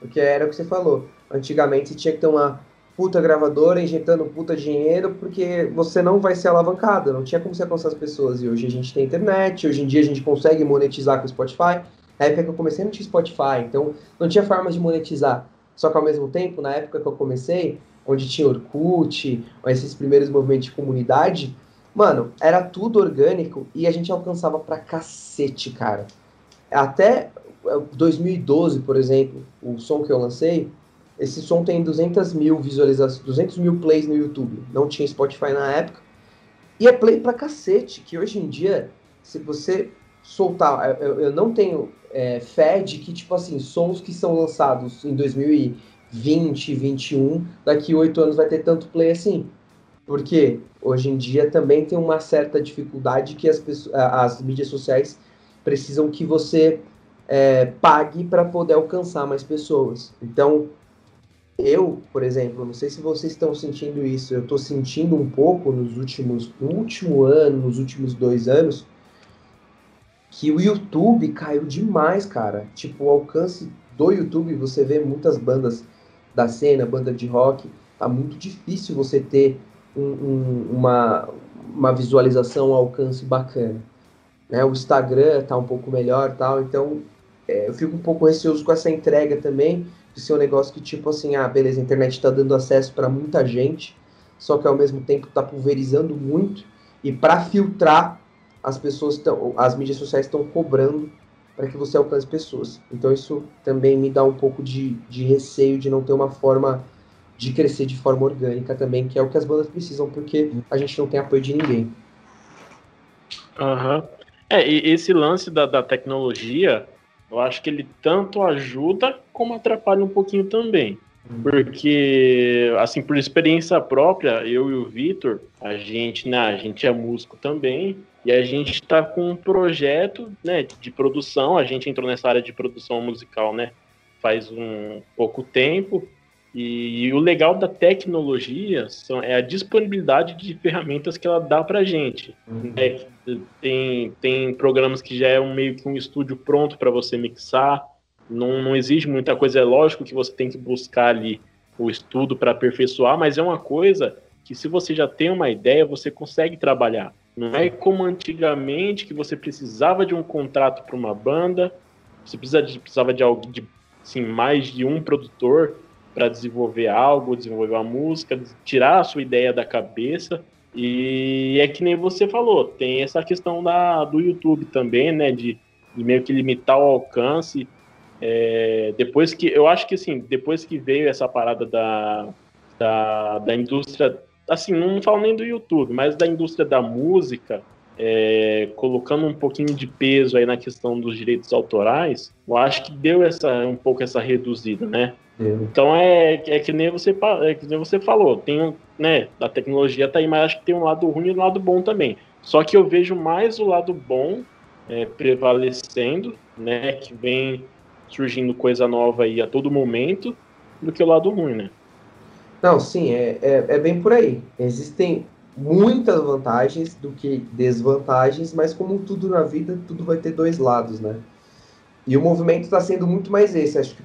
Porque era o que você falou. Antigamente você tinha que ter uma puta gravadora injetando puta dinheiro, porque você não vai ser alavancado, não tinha como você alcançar as pessoas. E hoje a gente tem internet, hoje em dia a gente consegue monetizar com o Spotify. Na época que eu comecei não tinha Spotify, então não tinha forma de monetizar. Só que ao mesmo tempo, na época que eu comecei, onde tinha Orkut, esses primeiros movimentos de comunidade, mano, era tudo orgânico e a gente alcançava pra cacete, cara. Até 2012, por exemplo, o som que eu lancei, esse som tem 200 mil visualizações, 200 mil plays no YouTube. Não tinha Spotify na época. E é play pra cacete, que hoje em dia, se você soltar, eu, eu não tenho é, fé de que, tipo assim, sons que são lançados em 2020, 2021, daqui oito anos vai ter tanto play assim. Porque hoje em dia também tem uma certa dificuldade que as, pessoas, as mídias sociais precisam que você é, pague para poder alcançar mais pessoas. Então, eu, por exemplo, não sei se vocês estão sentindo isso, eu estou sentindo um pouco nos últimos, no último ano, nos últimos dois anos, que o YouTube caiu demais, cara. Tipo, o alcance do YouTube, você vê muitas bandas da cena, banda de rock, tá muito difícil você ter um, um, uma, uma visualização, um alcance bacana. Né? O Instagram tá um pouco melhor tal, então eu fico um pouco receoso com essa entrega também, de ser um negócio que, tipo assim, ah, beleza, a internet está dando acesso para muita gente, só que ao mesmo tempo está pulverizando muito, e para filtrar, as pessoas estão, as mídias sociais estão cobrando para que você alcance pessoas. Então isso também me dá um pouco de, de receio de não ter uma forma de crescer de forma orgânica também, que é o que as bandas precisam, porque a gente não tem apoio de ninguém. Aham. Uhum. É, e esse lance da, da tecnologia, eu acho que ele tanto ajuda como atrapalha um pouquinho também. Uhum. Porque, assim, por experiência própria, eu e o Vitor, a gente, né, a gente é músico também, e a gente está com um projeto né, de produção, a gente entrou nessa área de produção musical né, faz um pouco tempo, e, e o legal da tecnologia são, é a disponibilidade de ferramentas que ela dá para a gente. Uhum. É, tem, tem programas que já é um, meio que um estúdio pronto para você mixar, não, não exige muita coisa, é lógico que você tem que buscar ali o estudo para aperfeiçoar, mas é uma coisa que se você já tem uma ideia, você consegue trabalhar. Não é como antigamente que você precisava de um contrato para uma banda, você precisava de, precisava de, algo, de assim, mais de um produtor para desenvolver algo, desenvolver uma música, tirar a sua ideia da cabeça. E é que nem você falou, tem essa questão da, do YouTube também, né? De, de meio que limitar o alcance. É, depois que. Eu acho que assim, depois que veio essa parada da, da, da indústria. Assim, não falo nem do YouTube, mas da indústria da música, é, colocando um pouquinho de peso aí na questão dos direitos autorais, eu acho que deu essa, um pouco essa reduzida, né? Então é, é que nem você é que nem você falou, tem né, a tecnologia tá aí, mas acho que tem um lado ruim e um lado bom também. Só que eu vejo mais o lado bom é, prevalecendo, né, que vem surgindo coisa nova aí a todo momento, do que o lado ruim, né? Não, sim, é, é, é bem por aí. Existem muitas vantagens do que desvantagens, mas como tudo na vida, tudo vai ter dois lados, né? E o movimento está sendo muito mais esse. Acho que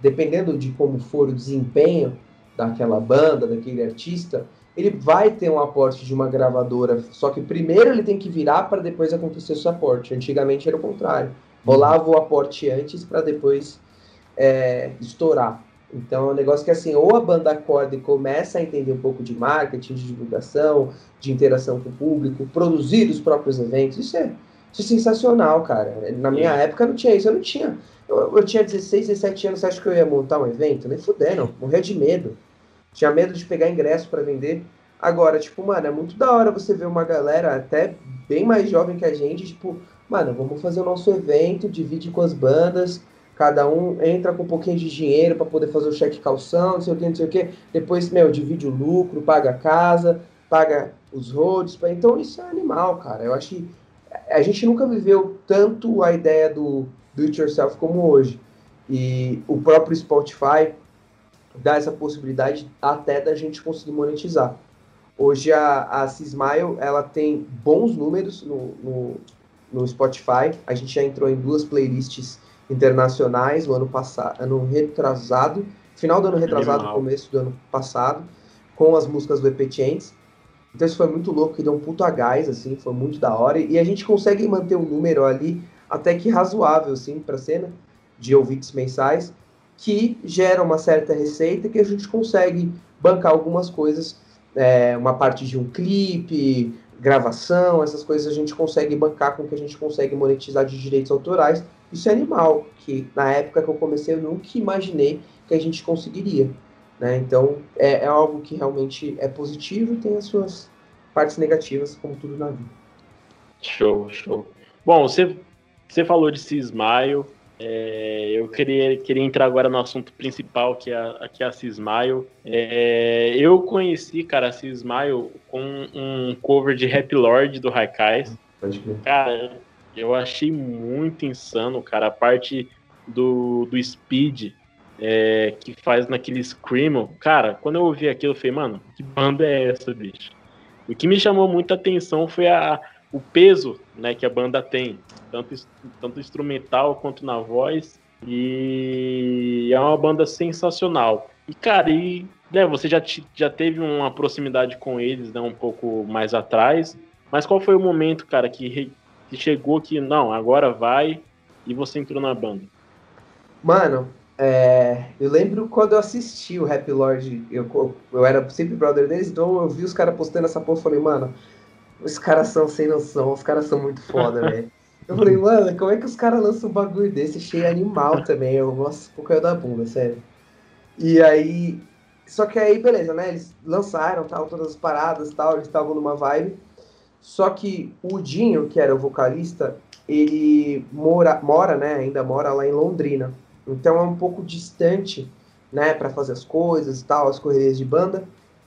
dependendo de como for o desempenho daquela banda, daquele artista, ele vai ter um aporte de uma gravadora. Só que primeiro ele tem que virar para depois acontecer o aporte. Antigamente era o contrário. Rolava o aporte antes para depois é, estourar. Então é um negócio que assim, ou a banda acorda e começa a entender um pouco de marketing, de divulgação, de interação com o público, produzir os próprios eventos. Isso é, isso é sensacional, cara. Na minha época não tinha isso, eu não tinha. Eu, eu tinha 16, 17 anos, você acha que eu ia montar um evento? Nem fudendo, morria de medo. Tinha medo de pegar ingresso para vender. Agora, tipo, mano, é muito da hora você ver uma galera até bem mais jovem que a gente, tipo, mano, vamos fazer o nosso evento, divide com as bandas, cada um entra com um pouquinho de dinheiro para poder fazer o cheque calção, não sei o que, não sei o que. Depois, meu, divide o lucro, paga a casa, paga os roads. Então, isso é animal, cara. Eu acho que a gente nunca viveu tanto a ideia do do it yourself como hoje. E o próprio Spotify dá essa possibilidade até da gente conseguir monetizar. Hoje a, a Cismile, ela tem bons números no, no, no, Spotify. A gente já entrou em duas playlists internacionais no ano passado, ano retrasado, final do ano retrasado, Animal. começo do ano passado, com as músicas do EP Chains. Então isso foi muito louco, que deu um puto a gás, assim, foi muito da hora. E a gente consegue manter um número ali até que razoável, assim, para a cena, de ouvintes mensais, que gera uma certa receita que a gente consegue bancar algumas coisas, é, uma parte de um clipe, gravação, essas coisas a gente consegue bancar com que a gente consegue monetizar de direitos autorais. Isso é animal, que na época que eu comecei eu nunca imaginei que a gente conseguiria. Né? Então é, é algo que realmente é positivo e tem as suas partes negativas, como tudo na vida. Show, show. Bom, você você falou de Cismaio. É, eu queria, queria entrar agora no assunto principal, que é a, que é a Cismaio. É, eu conheci, cara, a Cismaio com um cover de Rap Lord do Raikais. Cara, eu achei muito insano, cara. A parte do, do Speed, é, que faz naquele Screamo. Cara, quando eu ouvi aquilo, eu falei, mano, que banda é essa, bicho? O que me chamou muita atenção foi a, o peso né, que a banda tem, tanto, tanto instrumental quanto na voz. E é uma banda sensacional. E, cara, e, né, você já, já teve uma proximidade com eles né, um pouco mais atrás. Mas qual foi o momento, cara, que, que chegou que, não, agora vai e você entrou na banda? Mano, é, eu lembro quando eu assisti o Happy Lord, eu, eu era sempre brother deles, então eu vi os caras postando essa porra e falei, mano, os caras são sem noção, os caras são muito foda, velho. Eu falei, mano, como é que os caras lançam um bagulho desse cheio animal também? Eu gosto um pouco da bunda, sério. E aí. Só que aí, beleza, né? Eles lançaram tal, todas as paradas tal, eles estavam numa vibe. Só que o Dinho, que era o vocalista, ele mora, mora, né? Ainda mora lá em Londrina. Então é um pouco distante, né? para fazer as coisas e tal, as correrias de banda.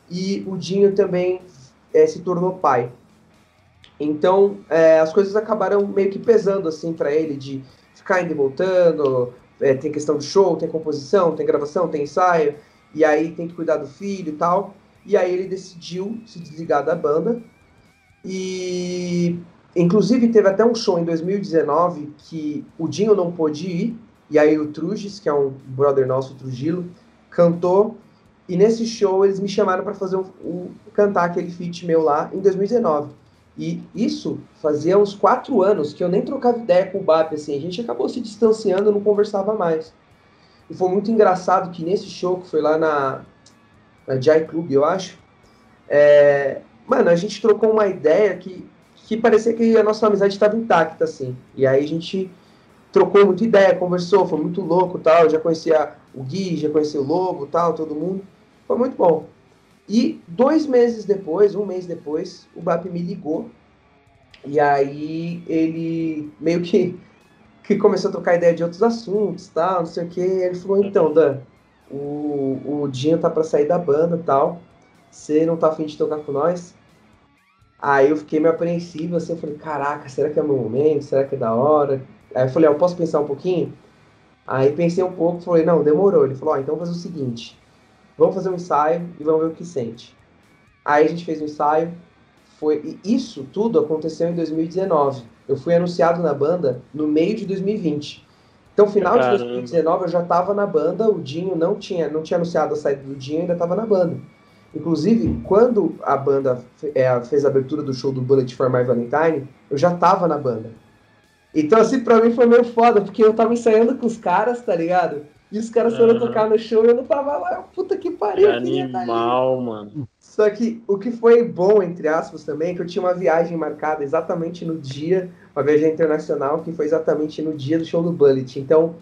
E o Dinho também é, se tornou pai. Então, é, as coisas acabaram meio que pesando, assim, para ele, de ficar indo e voltando, é, tem questão de show, tem composição, tem gravação, tem ensaio, e aí tem que cuidar do filho e tal. E aí ele decidiu se desligar da banda. E, inclusive, teve até um show em 2019 que o Dinho não pôde ir, e aí o Trujis, que é um brother nosso, Trujillo, cantou. E nesse show eles me chamaram para fazer o, cantar aquele feat meu lá em 2019. E isso fazia uns quatro anos que eu nem trocava ideia com o BAP, assim, a gente acabou se distanciando, não conversava mais. E foi muito engraçado que nesse show, que foi lá na, na Jai Club, eu acho, é, mano, a gente trocou uma ideia que, que parecia que a nossa amizade estava intacta, assim. E aí a gente trocou muita ideia, conversou, foi muito louco tal. Eu já conhecia o Gui, já conhecia o Lobo tal, todo mundo. Foi muito bom. E dois meses depois, um mês depois, o BAP me ligou. E aí ele meio que, que começou a trocar ideia de outros assuntos, tal, não sei o que. Ele falou, então, Dan, o, o Dinho tá para sair da banda tal. Você não tá afim de tocar com nós? Aí eu fiquei meio apreensivo, assim, eu falei, caraca, será que é o meu momento? Será que é da hora? Aí eu falei, ah, eu posso pensar um pouquinho? Aí pensei um pouco, falei, não, demorou. Ele falou, ah, então vamos fazer o seguinte, vamos fazer um ensaio e vamos ver o que sente. Aí a gente fez um ensaio, foi e isso tudo aconteceu em 2019. Eu fui anunciado na banda no meio de 2020. Então, final Caramba. de 2019 eu já estava na banda, o Dinho não tinha, não tinha anunciado a saída do Dinho, ainda estava na banda. Inclusive, quando a banda é, fez a abertura do show do Bullet for My Valentine, eu já estava na banda. Então, assim, pra mim foi meio foda, porque eu tava ensaiando com os caras, tá ligado? E os caras foram uhum. tocar no show e eu não tava lá. Puta que pariu. Que animal, mano. Só que o que foi bom, entre aspas, também, é que eu tinha uma viagem marcada exatamente no dia, uma viagem internacional, que foi exatamente no dia do show do Bullet. Então,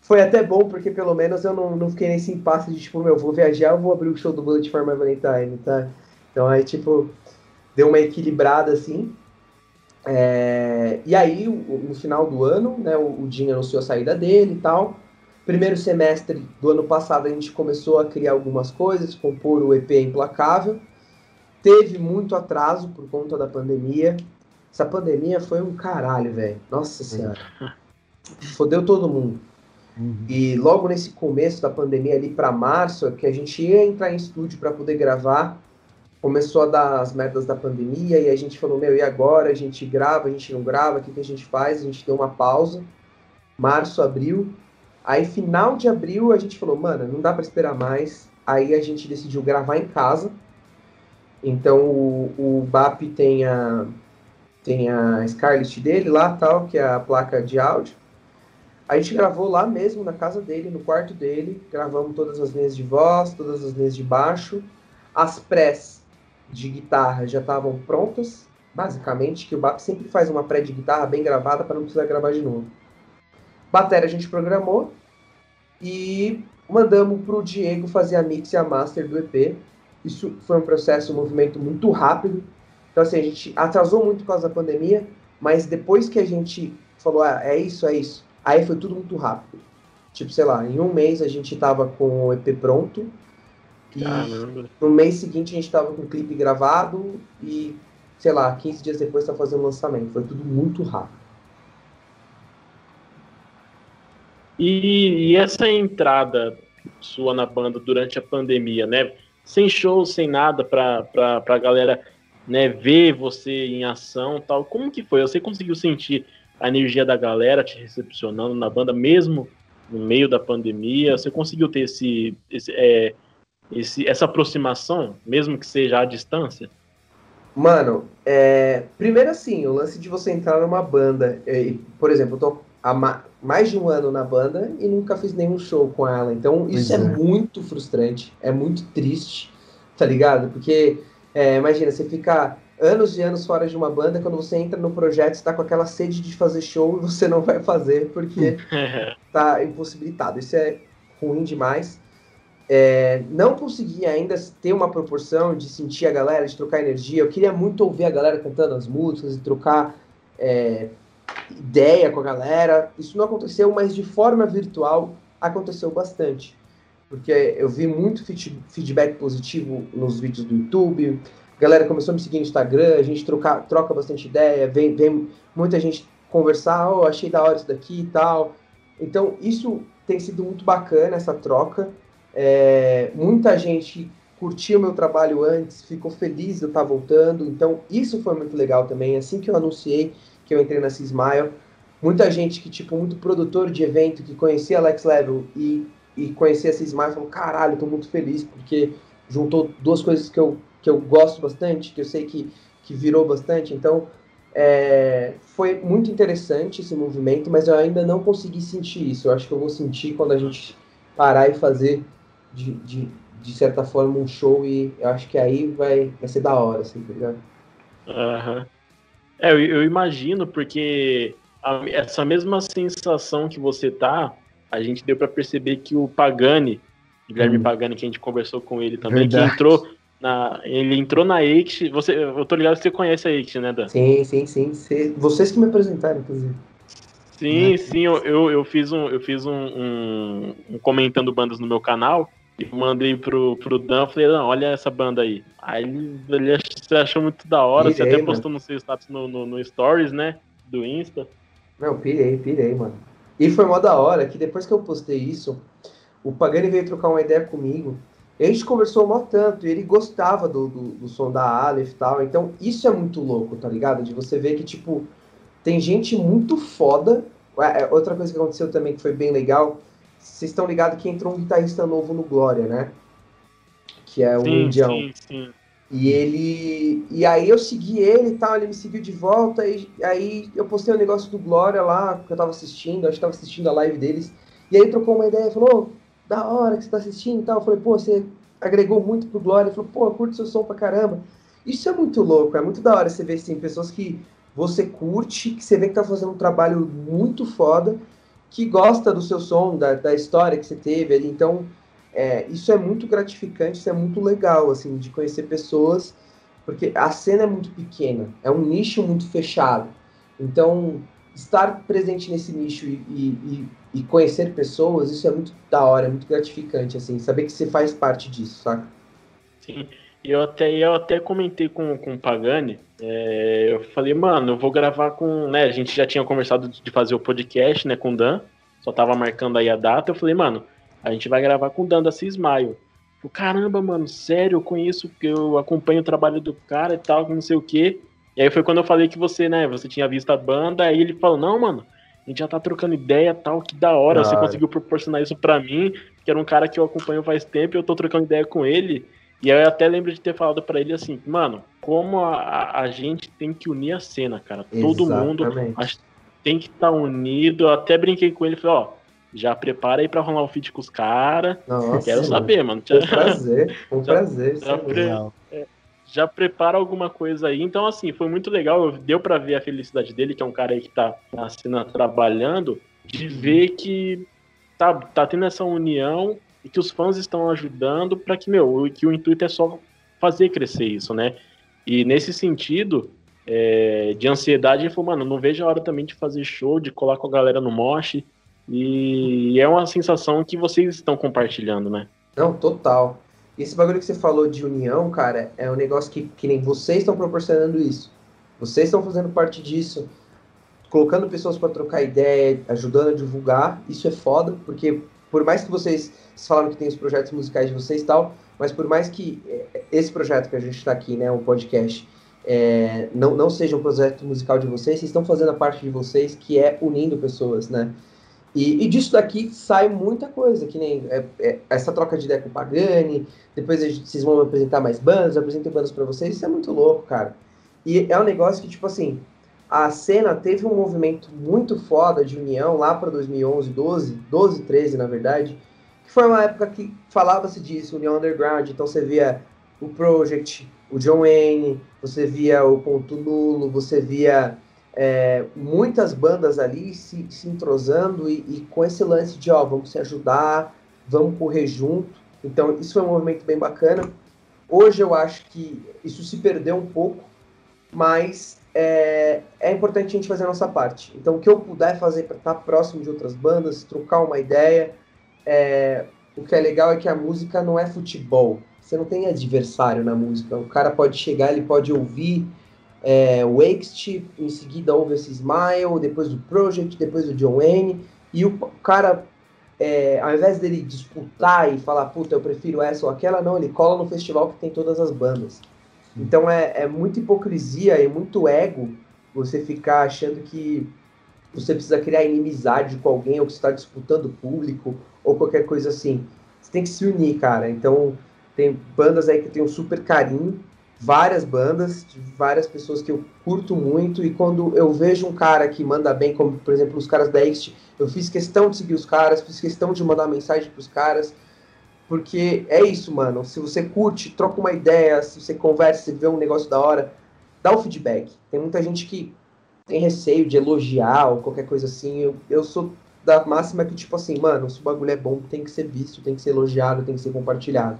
foi até bom, porque pelo menos eu não, não fiquei nesse impasse de, tipo, meu, vou viajar, eu vou abrir o show do Bullet for My Valentine, tá? Então, aí, tipo, deu uma equilibrada, assim. É... E aí, no final do ano, né, o, o Jim anunciou a saída dele e tal. Primeiro semestre do ano passado a gente começou a criar algumas coisas, compor o EP Implacável. Teve muito atraso por conta da pandemia. Essa pandemia foi um caralho, velho. Nossa senhora. Fodeu todo mundo. Uhum. E logo nesse começo da pandemia, ali para março, que a gente ia entrar em estúdio para poder gravar, começou a dar as merdas da pandemia e a gente falou: Meu, e agora? A gente grava, a gente não grava, o que, que a gente faz? A gente deu uma pausa. Março, abril. Aí, final de abril, a gente falou, mano, não dá para esperar mais. Aí a gente decidiu gravar em casa. Então o, o BAP tem a, tem a Scarlett dele lá, tal, que é a placa de áudio. A gente gravou lá mesmo, na casa dele, no quarto dele. Gravamos todas as linhas de voz, todas as linhas de baixo. As prés de guitarra já estavam prontas, basicamente, que o BAP sempre faz uma pré de guitarra bem gravada para não precisar gravar de novo. Bateria a gente programou e mandamos para o Diego fazer a mix e a master do EP. Isso foi um processo, um movimento muito rápido. Então, assim, a gente atrasou muito por causa da pandemia, mas depois que a gente falou, ah, é isso, é isso, aí foi tudo muito rápido. Tipo, sei lá, em um mês a gente tava com o EP pronto, e Caramba. no mês seguinte a gente tava com o clipe gravado, e, sei lá, 15 dias depois tá fazendo o lançamento. Foi tudo muito rápido. E, e, essa entrada sua na banda durante a pandemia, né? Sem show, sem nada, para a galera né, ver você em ação tal. Como que foi? Você conseguiu sentir a energia da galera te recepcionando na banda, mesmo no meio da pandemia? Você conseguiu ter esse, esse, é, esse essa aproximação, mesmo que seja à distância? Mano, é, primeiro assim, o lance de você entrar numa banda, é, por exemplo, eu tô há mais de um ano na banda e nunca fiz nenhum show com ela, então isso é. é. muito frustrante, é muito triste, tá ligado? Porque, é, imagina, você ficar anos e anos fora de uma banda, quando você entra no projeto, está com aquela sede de fazer show e você não vai fazer porque tá impossibilitado. Isso é ruim demais. É, não consegui ainda ter uma proporção de sentir a galera, de trocar energia. Eu queria muito ouvir a galera cantando as músicas e trocar é, ideia com a galera. Isso não aconteceu, mas de forma virtual aconteceu bastante. Porque eu vi muito feedback positivo nos vídeos do YouTube. A galera começou a me seguir no Instagram, a gente troca, troca bastante ideia, vem, vem muita gente conversar, oh, achei da hora isso daqui e tal. Então, isso tem sido muito bacana, essa troca. É, muita gente curtiu meu trabalho antes, ficou feliz de eu estar voltando, então isso foi muito legal também. Assim que eu anunciei que eu entrei na Cismile, muita gente que, tipo, muito produtor de evento que conhecia Alex Level e, e conhecia a Cismile falou: caralho, estou muito feliz porque juntou duas coisas que eu, que eu gosto bastante, que eu sei que, que virou bastante, então. É, foi muito interessante esse movimento, mas eu ainda não consegui sentir isso. Eu acho que eu vou sentir quando a gente parar e fazer de, de, de certa forma, um show e eu acho que aí vai, vai ser da hora, assim, tá ligado? Uhum. É, eu, eu imagino, porque a, essa mesma sensação que você tá, a gente deu para perceber que o Pagani, Guilherme hum. Pagani, que a gente conversou com ele também, Verdade. que entrou na, ele entrou na Eixt, você, eu tô ligado que você conhece a Eixt, né, Dan? Sim, sim, sim. Vocês que me apresentaram, inclusive. Sim, né? sim, eu, eu, eu, fiz, um, eu fiz um, um, um comentando bandas no meu canal, e mandei pro, pro Dan, falei, não, olha essa banda aí. Aí ele, ele achou muito da hora, pirei, você até postou no seu status no, no, no, Stories, né? Do Insta. Não, pirei, pirei, mano. E foi mó da hora que depois que eu postei isso, o Pagani veio trocar uma ideia comigo. E a gente conversou mó tanto, e ele gostava do, do, do som da Aleph e tal. Então, isso é muito louco, tá ligado? De você ver que, tipo, tem gente muito foda. É, outra coisa que aconteceu também que foi bem legal vocês estão ligados que entrou um guitarrista novo no Glória, né? Que é o sim, Indião. Sim, sim. E ele. E aí eu segui ele e tal, ele me seguiu de volta, e aí eu postei um negócio do Glória lá, que eu tava assistindo, acho que tava assistindo a live deles. E aí trocou uma ideia, falou, oh, da hora que você tá assistindo e tal. Eu falei, pô, você agregou muito pro Glória. Ele falou, pô, curto seu som pra caramba. Isso é muito louco, é muito da hora você ver assim, pessoas que você curte, que você vê que tá fazendo um trabalho muito foda que gosta do seu som, da, da história que você teve ali. Então, é, isso é muito gratificante, isso é muito legal, assim, de conhecer pessoas, porque a cena é muito pequena, é um nicho muito fechado. Então, estar presente nesse nicho e, e, e conhecer pessoas, isso é muito da hora, é muito gratificante, assim, saber que você faz parte disso, saca? Sim. Eu até, eu até comentei com, com o Pagani, é, eu falei, mano, eu vou gravar com. Né, a gente já tinha conversado de fazer o podcast né, com o Dan, só tava marcando aí a data. Eu falei, mano, a gente vai gravar com o Dan da Cismaio. Caramba, mano, sério, eu conheço, eu acompanho o trabalho do cara e tal, não sei o quê. E aí foi quando eu falei que você, né, você tinha visto a banda, aí ele falou, não, mano, a gente já tá trocando ideia tal, que da hora, você conseguiu proporcionar isso para mim, que era um cara que eu acompanho faz tempo e eu tô trocando ideia com ele. E eu até lembro de ter falado para ele assim, mano, como a, a gente tem que unir a cena, cara. Todo Exatamente. mundo tem que estar tá unido. Eu até brinquei com ele, falei, ó, já prepara aí pra rolar um feat com os caras. Quero saber, mano. Um prazer, um já, prazer. Já, pre... é, já, prepara alguma coisa aí. Então, assim, foi muito legal. Deu para ver a felicidade dele, que é um cara aí que tá na cena trabalhando, de ver que tá, tá tendo essa união e que os fãs estão ajudando para que, meu, que o intuito é só fazer crescer isso, né? E nesse sentido, é, de ansiedade, ele falou, mano, não vejo a hora também de fazer show, de colar com a galera no mosh. E é uma sensação que vocês estão compartilhando, né? Não, total. Esse bagulho que você falou de união, cara, é um negócio que, que nem vocês estão proporcionando isso. Vocês estão fazendo parte disso. colocando pessoas para trocar ideia, ajudando a divulgar. Isso é foda, porque por mais que vocês, falaram que tem os projetos musicais de vocês e tal, mas por mais que é, esse projeto que a gente está aqui, né, um podcast, é, não, não seja um projeto musical de vocês, vocês estão fazendo a parte de vocês, que é unindo pessoas, né? E, e disso daqui sai muita coisa, que nem é, é, essa troca de ideia com o Pagani, depois gente, vocês vão apresentar mais bandas, eu bandas para vocês, isso é muito louco, cara. E é um negócio que, tipo assim, a cena teve um movimento muito foda de união lá para 2011, 12, 12, 13, na verdade, que foi uma época que falava-se disso, união underground, então você via o Project, o John Wayne, você via o Ponto Nulo, você via é, muitas bandas ali se, se entrosando e, e, com esse lance de, ó, vamos se ajudar, vamos correr junto. Então, isso foi um movimento bem bacana. Hoje eu acho que isso se perdeu um pouco, mas é, é importante a gente fazer a nossa parte. Então, o que eu puder fazer para estar próximo de outras bandas, trocar uma ideia, é, o que é legal é que a música não é futebol. Você não tem adversário na música. O cara pode chegar, ele pode ouvir é, o Wakest, em seguida ouve esse Smile, depois do Project, depois do John Wayne, e o cara, é, ao invés dele disputar e falar, puta, eu prefiro essa ou aquela, não, ele cola no festival que tem todas as bandas. Então é, é muita hipocrisia e muito ego você ficar achando que você precisa criar inimizade com alguém ou que está disputando público ou qualquer coisa assim. Você tem que se unir, cara. Então tem bandas aí que tem um super carinho, várias bandas, várias pessoas que eu curto muito e quando eu vejo um cara que manda bem, como por exemplo os caras da Ext, eu fiz questão de seguir os caras, fiz questão de mandar mensagem para os caras porque é isso, mano. Se você curte, troca uma ideia, se você conversa, se vê um negócio da hora, dá o um feedback. Tem muita gente que tem receio de elogiar ou qualquer coisa assim. Eu, eu sou da máxima que, tipo assim, mano, se o bagulho é bom, tem que ser visto, tem que ser elogiado, tem que ser compartilhado.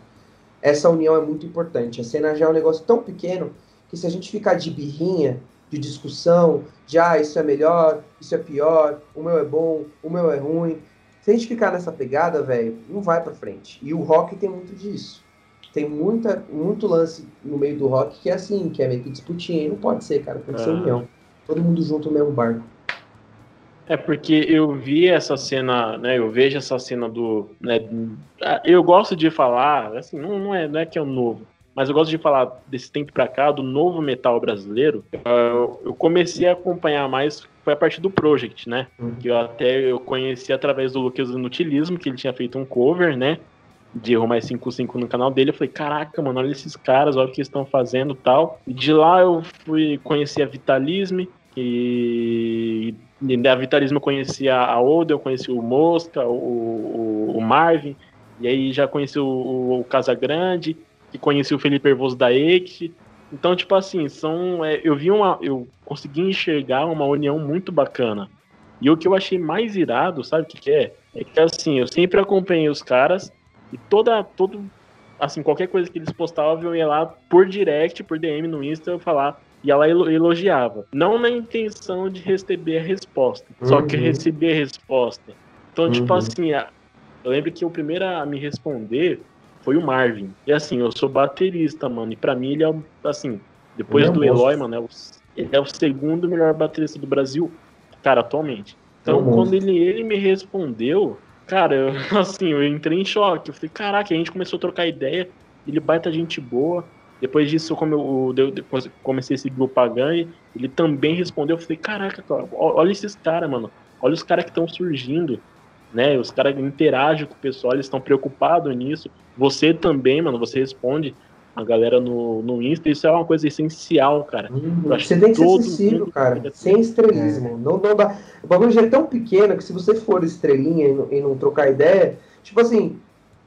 Essa união é muito importante. A cena já é um negócio tão pequeno que se a gente ficar de birrinha, de discussão, de ah, isso é melhor, isso é pior, o meu é bom, o meu é ruim, se a gente ficar nessa pegada, velho, não vai para frente. E o rock tem muito disso. Tem muita, muito lance no meio do rock que é assim, que é meio que disputinha. E não pode ser, cara. Tem que ser união. Todo mundo junto no mesmo barco. É porque eu vi essa cena, né? Eu vejo essa cena do. Né, eu gosto de falar, assim, não, não, é, não é que é o novo, mas eu gosto de falar desse tempo pra cá, do novo metal brasileiro. Eu, comecei a acompanhar mais foi a partir do Project, né? Uhum. Que eu até eu conheci através do Lucas Inutilismo, que ele tinha feito um cover, né? De Erro Mais 55 no canal dele. Eu falei, caraca, mano, olha esses caras, olha o que eles estão fazendo tal. E de lá eu fui conhecer a Vitalisme, e, e da Vitalismo eu conheci a Oda, eu conheci o Mosca, o, o, o Marvin, e aí já conheci o, o, o Casagrande, e conheci o Felipe Hervoso da Ex. Então, tipo assim, são. É, eu vi uma. Eu consegui enxergar uma união muito bacana. E o que eu achei mais irado, sabe o que, que é? É que assim, eu sempre acompanhei os caras e toda. Todo, assim, qualquer coisa que eles postavam, eu ia lá por direct, por DM no Insta, eu falar. E ela elogiava. Não na intenção de receber a resposta, uhum. só que uhum. receber a resposta. Então, tipo uhum. tipo assim, eu lembro que o primeiro a me responder foi o Marvin. E assim, eu sou baterista, mano. E pra mim ele é, assim, depois do Eloy, mano, é o, é o segundo melhor baterista do Brasil, cara, atualmente. Então, quando ele, ele me respondeu, cara, eu, assim, eu entrei em choque. Eu falei, caraca, a gente começou a trocar ideia. Ele baita gente boa. Depois disso, como eu, eu, eu comecei a seguir o Pagan, ele também respondeu. Eu falei, caraca, cara, olha esses caras, mano. Olha os caras que estão surgindo né? Os caras interagem com o pessoal, eles estão preocupados nisso. Você também, mano, você responde a galera no, no Insta, isso é uma coisa essencial, cara. Uhum. Você tem que ser acessível, cara, sem estrelismo. É. Não, não dá... O bagulho já é tão pequeno que se você for estrelinha e não, e não trocar ideia, tipo assim,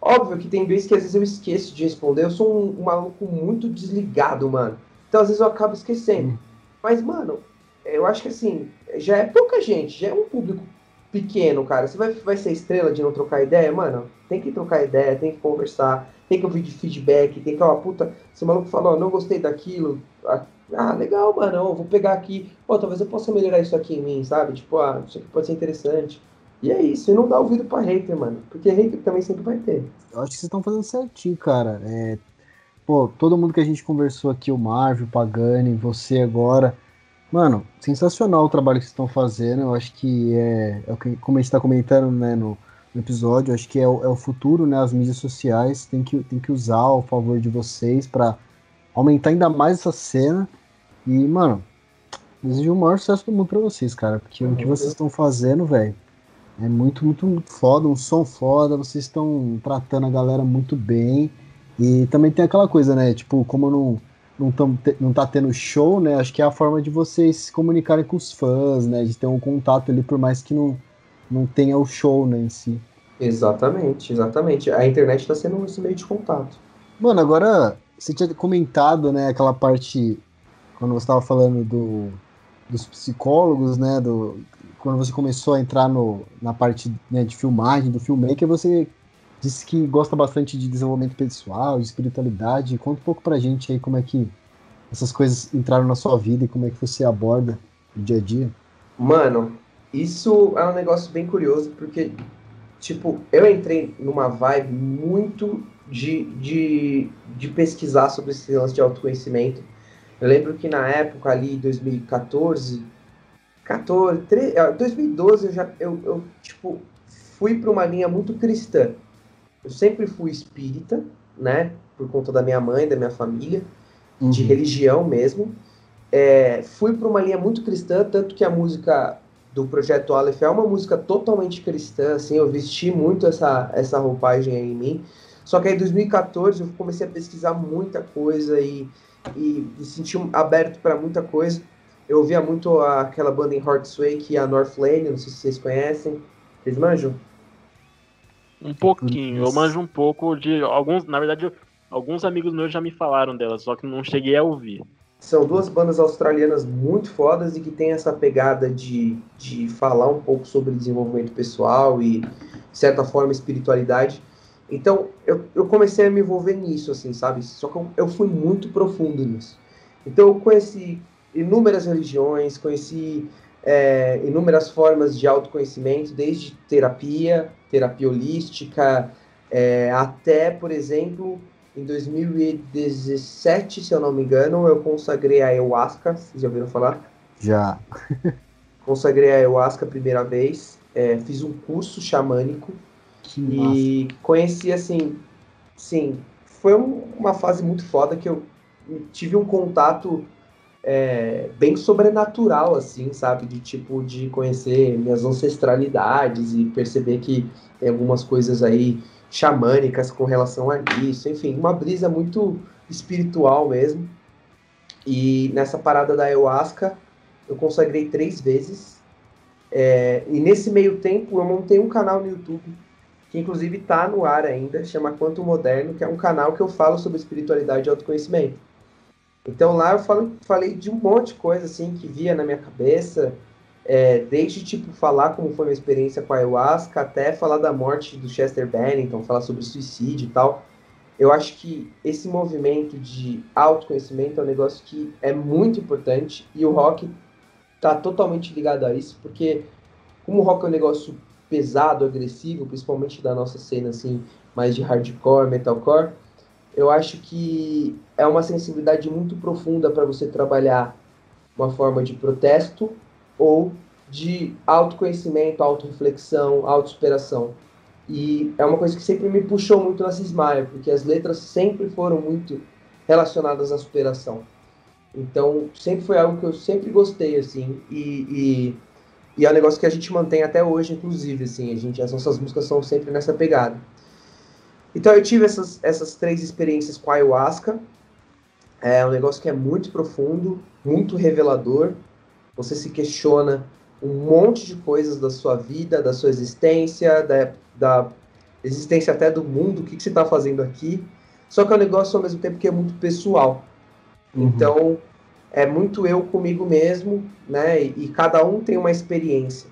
óbvio que tem vezes que às vezes eu esqueço de responder, eu sou um, um maluco muito desligado, mano. Então às vezes eu acabo esquecendo. Uhum. Mas, mano, eu acho que assim, já é pouca gente, já é um público pequeno, cara. Você vai, vai ser estrela de não trocar ideia? Mano, tem que trocar ideia, tem que conversar, tem que ouvir feedback, tem que, ó, puta, se o maluco falou, não gostei daquilo, ah, ah, legal, mano, eu vou pegar aqui, pô, talvez eu possa melhorar isso aqui em mim, sabe? Tipo, ah, isso aqui pode ser interessante. E é isso, e não dá ouvido pra hater, mano, porque hater também sempre vai ter. Eu acho que vocês estão fazendo certinho, cara. É, pô, todo mundo que a gente conversou aqui, o Marvel, o Pagani, você agora, Mano, sensacional o trabalho que vocês estão fazendo. Eu acho que é, é o que, como a gente está comentando né, no, no, episódio, acho que é o, é o, futuro, né? As mídias sociais tem que, tem que usar ao favor de vocês para aumentar ainda mais essa cena. E, mano, desejo o maior sucesso do mundo pra vocês, cara. Porque uhum. o que vocês estão fazendo, velho, é muito, muito, muito foda, um som foda. Vocês estão tratando a galera muito bem. E também tem aquela coisa, né? Tipo, como não não, tão, não tá tendo show, né? Acho que é a forma de vocês se comunicarem com os fãs, né? De ter um contato ali, por mais que não, não tenha o show, né, em si. Exatamente, exatamente. A internet tá sendo esse meio de contato. Mano, agora, você tinha comentado, né, aquela parte, quando você estava falando do, dos psicólogos, né, do, quando você começou a entrar no, na parte né, de filmagem, do filmmaker, você disse que gosta bastante de desenvolvimento pessoal, de espiritualidade. Conta um pouco pra gente aí como é que essas coisas entraram na sua vida e como é que você aborda o dia a dia. Mano, isso é um negócio bem curioso, porque, tipo, eu entrei numa vibe muito de, de, de pesquisar sobre esse lance de autoconhecimento. Eu lembro que na época ali, 2014, 14, 13, 2012, eu já, eu, eu tipo, fui para uma linha muito cristã. Eu sempre fui espírita, né? Por conta da minha mãe, da minha família, uhum. de religião mesmo. É, fui para uma linha muito cristã, tanto que a música do Projeto Aleph é uma música totalmente cristã, assim, eu vesti muito essa, essa roupagem em mim. Só que aí em 2014 eu comecei a pesquisar muita coisa e, e me senti aberto para muita coisa. Eu ouvia muito aquela banda em Heartsway, que é a Northlane, não sei se vocês conhecem. Vocês manjam? Um pouquinho, eu manjo um pouco de alguns, na verdade, alguns amigos meus já me falaram delas, só que não cheguei a ouvir. São duas bandas australianas muito fodas e que tem essa pegada de, de falar um pouco sobre desenvolvimento pessoal e, de certa forma, espiritualidade. Então, eu, eu comecei a me envolver nisso, assim, sabe? Só que eu, eu fui muito profundo nisso. Então, eu conheci inúmeras religiões, conheci é, inúmeras formas de autoconhecimento, desde terapia, terapia holística, é, até, por exemplo, em 2017, se eu não me engano, eu consagrei a ayahuasca. Vocês já ouviram falar? Já. consagrei a ayahuasca a primeira vez. É, fiz um curso xamânico. Que e massa. conheci, assim, sim, foi uma fase muito foda que eu tive um contato é, bem sobrenatural, assim, sabe? De tipo, de conhecer minhas ancestralidades e perceber que tem algumas coisas aí xamânicas com relação a isso. Enfim, uma brisa muito espiritual mesmo. E nessa parada da ayahuasca, eu consagrei três vezes. É, e nesse meio tempo, eu montei um canal no YouTube, que inclusive está no ar ainda, chama Quanto Moderno, que é um canal que eu falo sobre espiritualidade e autoconhecimento. Então lá eu falei de um monte de coisa assim que via na minha cabeça, é, desde tipo falar como foi minha experiência com a ayahuasca até falar da morte do Chester Bennington, falar sobre suicídio e tal. Eu acho que esse movimento de autoconhecimento é um negócio que é muito importante e o rock está totalmente ligado a isso, porque como o rock é um negócio pesado, agressivo, principalmente da nossa cena assim, mais de hardcore, metalcore, eu acho que é uma sensibilidade muito profunda para você trabalhar uma forma de protesto ou de autoconhecimento, autorreflexão, autossuperação. E é uma coisa que sempre me puxou muito na Cismaia, porque as letras sempre foram muito relacionadas à superação. Então, sempre foi algo que eu sempre gostei, assim, e, e, e é um negócio que a gente mantém até hoje, inclusive, assim, a gente, as nossas músicas são sempre nessa pegada. Então eu tive essas, essas três experiências com a ayahuasca. É um negócio que é muito profundo, muito revelador. Você se questiona um monte de coisas da sua vida, da sua existência, da, da existência até do mundo, o que, que você está fazendo aqui. Só que é um negócio ao mesmo tempo que é muito pessoal. Uhum. Então, é muito eu comigo mesmo, né? E, e, cada um tem uma experiência.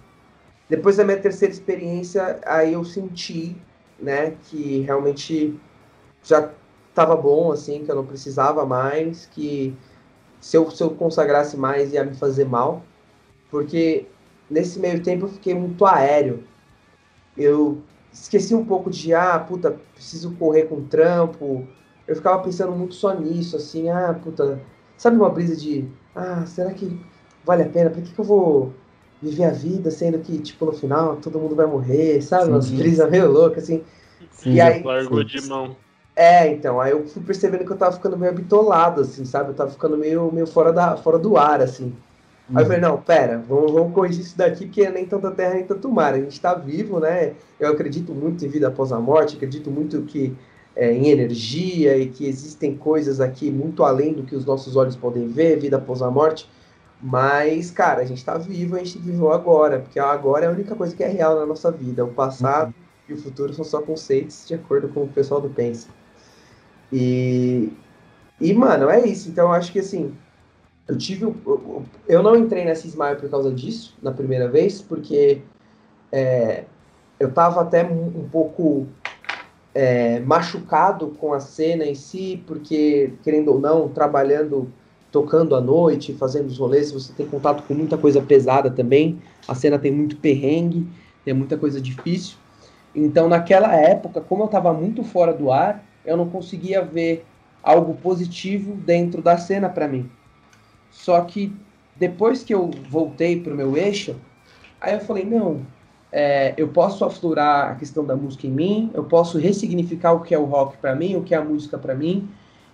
Depois da minha terceira experiência, aí eu senti né, que realmente já estava bom, assim, que eu não precisava mais, que se eu, se eu consagrasse mais ia me fazer mal, porque nesse meio tempo eu fiquei muito aéreo. Eu esqueci um pouco de, ah, puta, preciso correr com trampo. Eu ficava pensando muito só nisso, assim, ah, puta, sabe uma brisa de, ah, será que vale a pena? Por que, que eu vou viver a vida sendo que, tipo, no final todo mundo vai morrer, sabe? Sim, Umas brisas meio loucas, assim. Sim, e aí, largou de mão. É, então, aí eu fui percebendo que eu tava ficando meio habitolado, assim, sabe? Eu tava ficando meio, meio fora, da, fora do ar, assim. Aí eu falei, não, pera, vamos, vamos corrigir isso daqui, porque é nem tanta terra, nem tanto mar. A gente tá vivo, né? Eu acredito muito em vida após a morte, acredito muito que é, em energia e que existem coisas aqui muito além do que os nossos olhos podem ver, vida após a morte. Mas, cara, a gente tá vivo, a gente viveu agora, porque agora é a única coisa que é real na nossa vida. O passado uhum. e o futuro são só conceitos de acordo com o pessoal do Pensa. E, e, mano, é isso. Então, eu acho que, assim, eu tive... Eu, eu não entrei nessa Smile por causa disso, na primeira vez, porque é, eu tava até um pouco é, machucado com a cena em si, porque, querendo ou não, trabalhando, tocando à noite, fazendo os rolês, você tem contato com muita coisa pesada também. A cena tem muito perrengue, tem muita coisa difícil. Então, naquela época, como eu estava muito fora do ar, eu não conseguia ver algo positivo dentro da cena para mim. Só que depois que eu voltei para o meu eixo, aí eu falei, não, é, eu posso aflorar a questão da música em mim, eu posso ressignificar o que é o rock para mim, o que é a música para mim,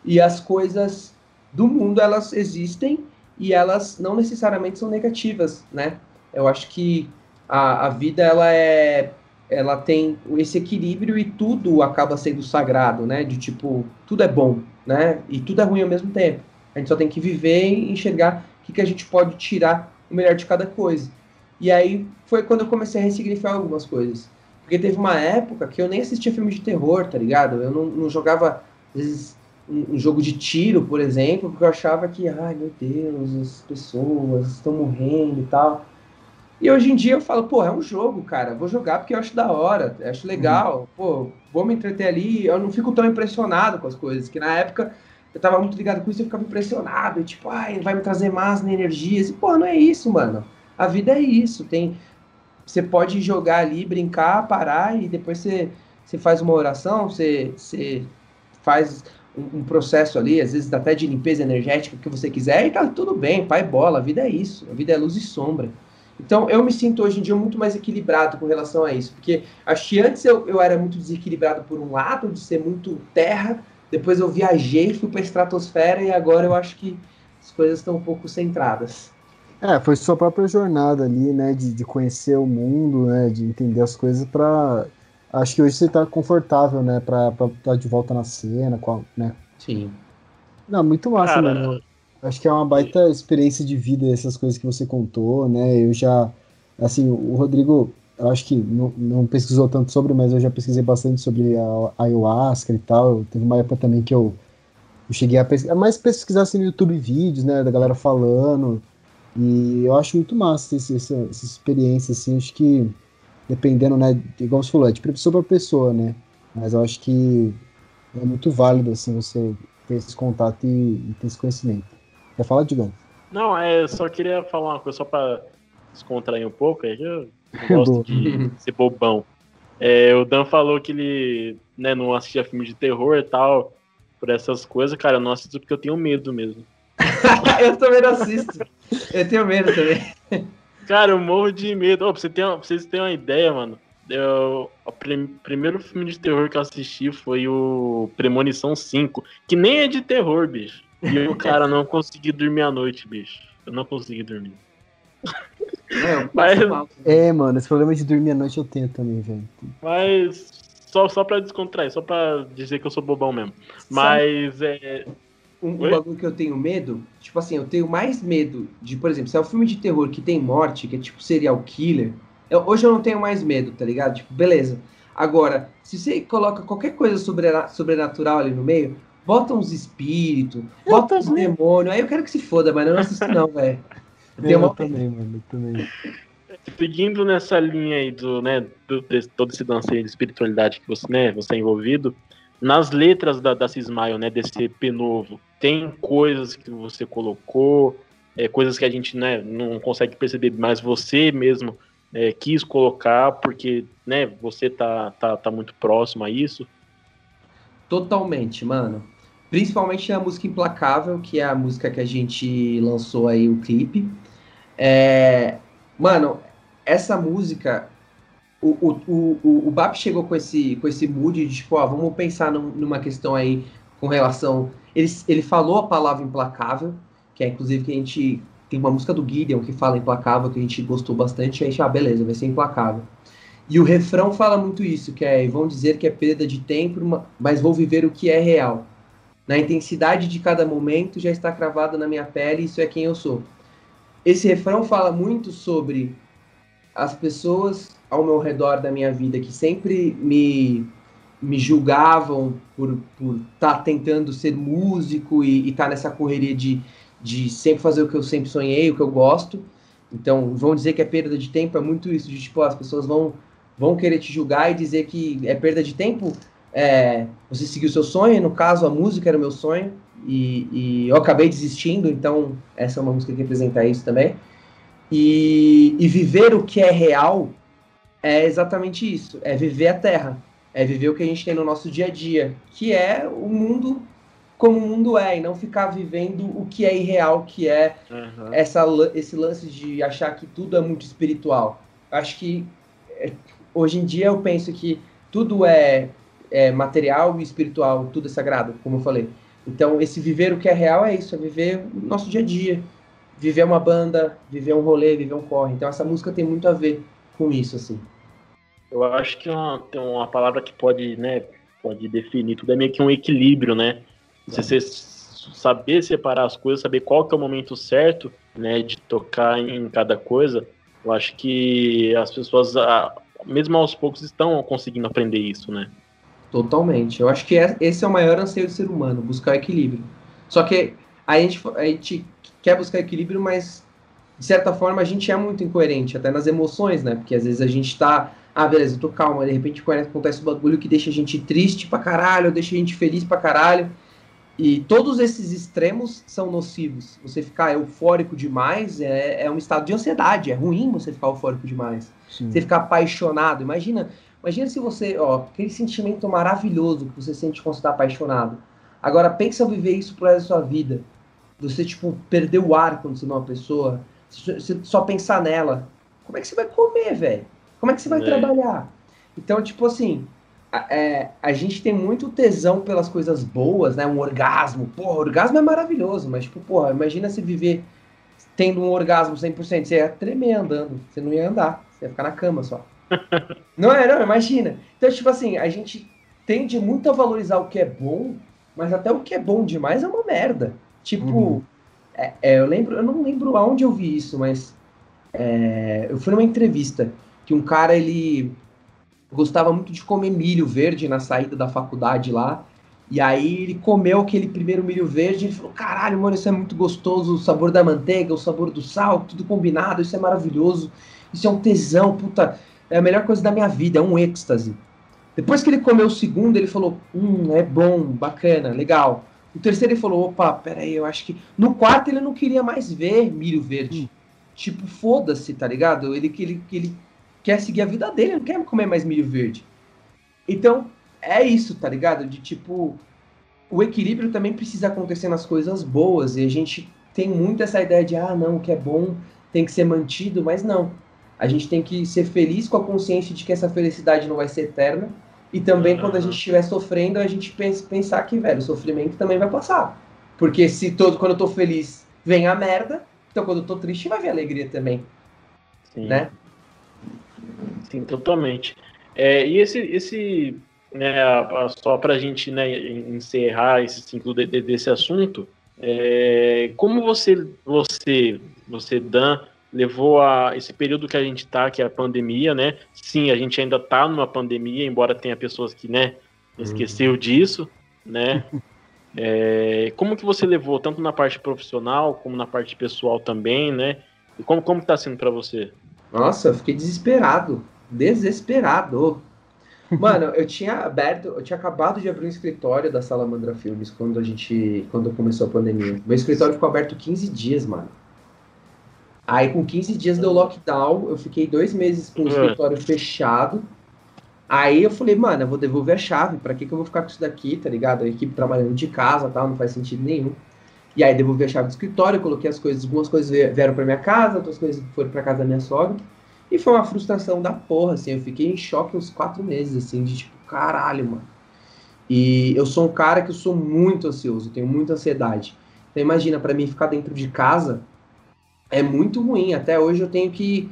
e as coisas do mundo elas existem e elas não necessariamente são negativas, né? Eu acho que a, a vida ela é ela tem esse equilíbrio e tudo acaba sendo sagrado, né? De tipo, tudo é bom, né? E tudo é ruim ao mesmo tempo. A gente só tem que viver e enxergar o que, que a gente pode tirar o melhor de cada coisa. E aí foi quando eu comecei a ressignificar algumas coisas. Porque teve uma época que eu nem assistia filme de terror, tá ligado? Eu não, não jogava, às vezes, um, jogo de tiro, por exemplo, porque eu achava que, ai meu Deus, as pessoas estão morrendo e tal. E hoje em dia eu falo, pô, é um jogo, cara, vou jogar porque eu acho da hora, acho legal, uhum. pô, vou me entreter ali, eu não fico tão impressionado com as coisas, que na época eu tava muito ligado com isso, eu ficava impressionado, e tipo, ai, vai me trazer mais energias, e pô, não é isso, mano. A vida é isso, tem você pode jogar ali, brincar, parar e depois você, você faz uma oração, você, você faz um, processo ali, às vezes até de limpeza energética que você quiser e tá tudo bem, pai bola, a vida é isso, a vida é luz e sombra. Então, eu me sinto hoje em dia muito mais equilibrado com relação a isso, porque acho que antes eu, eu era muito desequilibrado por um lado, de ser muito terra, depois eu viajei, fui para a estratosfera e agora eu acho que as coisas estão um pouco centradas. É, foi sua própria jornada ali, né, de, de conhecer o mundo, né, de entender as coisas para Acho que hoje você tá confortável, né, pra estar tá de volta na cena, né? Sim. Não, muito massa, Cara, mano. Acho que é uma baita experiência de vida essas coisas que você contou, né? Eu já, assim, o Rodrigo, eu acho que não, não pesquisou tanto sobre, mas eu já pesquisei bastante sobre a, a ayahuasca e tal. Teve uma época também que eu, eu cheguei a pesquisar, mais pesquisar assim, no YouTube vídeos, né, da galera falando. E eu acho muito massa essa, essa, essa experiência, assim, acho que dependendo, né, igual você falou, é de pessoa para pessoa, né? Mas eu acho que é muito válido, assim, você ter esse contato e, e ter esse conhecimento. Quer falar, Digão? Não, é, só queria falar uma coisa só para descontrair um pouco, é que eu gosto de ser bobão. É, o Dan falou que ele né, não assistia filme de terror e tal, por essas coisas, cara, eu não assisto porque eu tenho medo mesmo. eu também não assisto. Eu tenho medo também. Cara, eu morro de medo. Oh, pra, você ter uma, pra vocês terem uma ideia, mano, eu, o prim, primeiro filme de terror que eu assisti foi o Premonição 5, que nem é de terror, bicho. E eu, cara, não consegui dormir à noite, bicho. Eu não consegui dormir. É, Mas... é, mano, esse problema de dormir à noite eu tenho também, velho. Mas só, só pra descontrair, só pra dizer que eu sou bobão mesmo. Mas é. Um, um bagulho que eu tenho medo, tipo assim, eu tenho mais medo de, por exemplo, se é um filme de terror que tem morte, que é tipo serial killer, eu, hoje eu não tenho mais medo, tá ligado? Tipo, beleza. Agora, se você coloca qualquer coisa sobre, sobrenatural ali no meio, bota uns espíritos, bota uns demônios. Aí eu quero que se foda, mas eu não assisto não, velho. Eu, eu uma... também, mano, eu também. Seguindo nessa linha aí do, né, do, de, todo esse lance de espiritualidade que você, né, você é envolvido, nas letras da, da Cismaio, né, desse EP novo, tem coisas que você colocou, é, coisas que a gente né, não consegue perceber, mas você mesmo é, quis colocar porque né, você tá, tá, tá muito próximo a isso. Totalmente, mano. Principalmente a música Implacável, que é a música que a gente lançou aí o clipe. É, mano, essa música, o, o, o, o Bap chegou com esse, com esse mood de tipo, ó, vamos pensar num, numa questão aí com relação. Ele, ele falou a palavra implacável, que é inclusive que a gente. Tem uma música do Gideon que fala implacável, que a gente gostou bastante, e a gente, ah, beleza, vai ser implacável. E o refrão fala muito isso, que é, vão dizer que é perda de tempo, mas vou viver o que é real. Na intensidade de cada momento já está cravado na minha pele, isso é quem eu sou. Esse refrão fala muito sobre as pessoas ao meu redor da minha vida que sempre me, me julgavam por estar tá tentando ser músico e estar tá nessa correria de, de sempre fazer o que eu sempre sonhei, o que eu gosto. Então, vão dizer que é perda de tempo, é muito isso, de tipo, as pessoas vão, vão querer te julgar e dizer que é perda de tempo é, você seguiu seu sonho, no caso a música era o meu sonho, e, e, eu acabei desistindo, então essa é uma música que representa isso também. E, e, viver o que é real é exatamente isso, é viver a Terra, é viver o que a gente tem no nosso dia a dia, que é o mundo como o mundo é, e não ficar vivendo o que é irreal, que é uhum. essa, esse lance de achar que tudo é muito espiritual. Acho que é, hoje em dia eu penso que tudo é é, material e espiritual, tudo é sagrado, como eu falei. Então, esse viver o que é real é isso, é viver o nosso dia a dia. Viver uma banda, viver um rolê, viver um corre. Então, essa música tem muito a ver com isso, assim. Eu acho que uma, tem uma palavra que pode, né, pode definir tudo, é meio que um equilíbrio, né? Você saber separar as coisas, saber qual que é o momento certo, né, de tocar em cada coisa. Eu acho que as pessoas, mesmo aos poucos, estão conseguindo aprender isso, né? Totalmente. Eu acho que é, esse é o maior anseio do ser humano, buscar equilíbrio. Só que a gente, a gente quer buscar equilíbrio, mas de certa forma a gente é muito incoerente, até nas emoções, né? Porque às vezes a gente tá, ah, beleza, eu tô calma, de repente acontece um bagulho que deixa a gente triste pra caralho, deixa a gente feliz pra caralho. E todos esses extremos são nocivos. Você ficar eufórico demais é, é um estado de ansiedade, é ruim você ficar eufórico demais. Sim. Você ficar apaixonado. Imagina, Imagina se você, ó, aquele sentimento maravilhoso que você sente quando você tá apaixonado. Agora pensa viver isso pro resto da sua vida. Você, tipo, perder o ar quando você vê uma pessoa. Você só pensar nela. Como é que você vai comer, velho? Como é que você vai é. trabalhar? Então, tipo assim, a, é, a gente tem muito tesão pelas coisas boas, né? Um orgasmo. Porra, orgasmo é maravilhoso, mas, tipo, porra, imagina se viver tendo um orgasmo 100%. Você ia tremer andando. Você não ia andar. Você ia ficar na cama só. não é, não, imagina. Então, tipo assim, a gente tende muito a valorizar o que é bom, mas até o que é bom demais é uma merda. Tipo, uhum. é, é, eu lembro, eu não lembro aonde eu vi isso, mas é, eu fui numa entrevista que um cara ele gostava muito de comer milho verde na saída da faculdade lá. E aí ele comeu aquele primeiro milho verde e ele falou: caralho, mano, isso é muito gostoso, o sabor da manteiga, o sabor do sal, tudo combinado, isso é maravilhoso, isso é um tesão, puta é a melhor coisa da minha vida, é um êxtase. Depois que ele comeu o segundo, ele falou, hum, é bom, bacana, legal. O terceiro ele falou, opa, peraí, eu acho que. No quarto ele não queria mais ver milho verde. Hum. Tipo, foda-se, tá ligado? Ele, ele, ele quer seguir a vida dele, não quer comer mais milho verde. Então, é isso, tá ligado? De tipo, o equilíbrio também precisa acontecer nas coisas boas. E a gente tem muito essa ideia de, ah, não, o que é bom tem que ser mantido, mas não a gente tem que ser feliz com a consciência de que essa felicidade não vai ser eterna. E também, uhum. quando a gente estiver sofrendo, a gente pensa, pensar que, velho, o sofrimento também vai passar. Porque se todo, quando eu tô feliz, vem a merda, então quando eu tô triste, vai vir alegria também. Sim. Né? Sim, totalmente. É, e esse, esse né, só para a gente né, encerrar esse ciclo de, de, desse assunto, é, como você, você, você, Dan, levou a esse período que a gente está, que é a pandemia, né? Sim, a gente ainda está numa pandemia, embora tenha pessoas que, né, esqueceu uhum. disso, né? É, como que você levou tanto na parte profissional como na parte pessoal também, né? E como como está sendo para você? Nossa, eu fiquei desesperado, desesperado. Mano, eu tinha aberto, eu tinha acabado de abrir um escritório da Salamandra Filmes quando a gente, quando começou a pandemia. Meu escritório ficou aberto 15 dias, mano. Aí com 15 dias deu lockdown, eu fiquei dois meses com o é. escritório fechado. Aí eu falei, mano, eu vou devolver a chave, pra que, que eu vou ficar com isso daqui, tá ligado? A equipe trabalhando de casa tal, não faz sentido nenhum. E aí devolvi a chave do escritório, coloquei as coisas, algumas coisas vieram para minha casa, outras coisas foram para casa da minha sogra. E foi uma frustração da porra, assim, eu fiquei em choque uns quatro meses, assim, de tipo, caralho, mano. E eu sou um cara que eu sou muito ansioso, tenho muita ansiedade. Então imagina, para mim ficar dentro de casa é muito ruim. Até hoje eu tenho que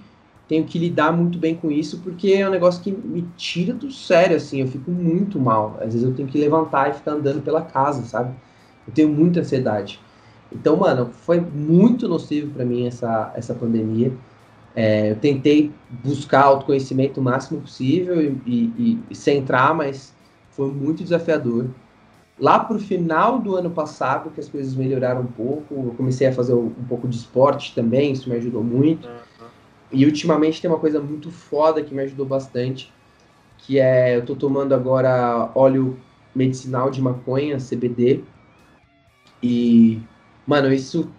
tenho que lidar muito bem com isso, porque é um negócio que me tira do sério, assim, eu fico muito mal. Às vezes eu tenho que levantar e ficar andando pela casa, sabe? Eu tenho muita ansiedade. Então, mano, foi muito nocivo para mim essa, essa pandemia. É, eu tentei buscar autoconhecimento o máximo possível e, e, e centrar, mas foi muito desafiador. Lá pro final do ano passado, que as coisas melhoraram um pouco, eu comecei a fazer um pouco de esporte também, isso me ajudou muito. E ultimamente tem uma coisa muito foda que me ajudou bastante, que é eu tô tomando agora óleo medicinal de maconha, CBD. E, mano, isso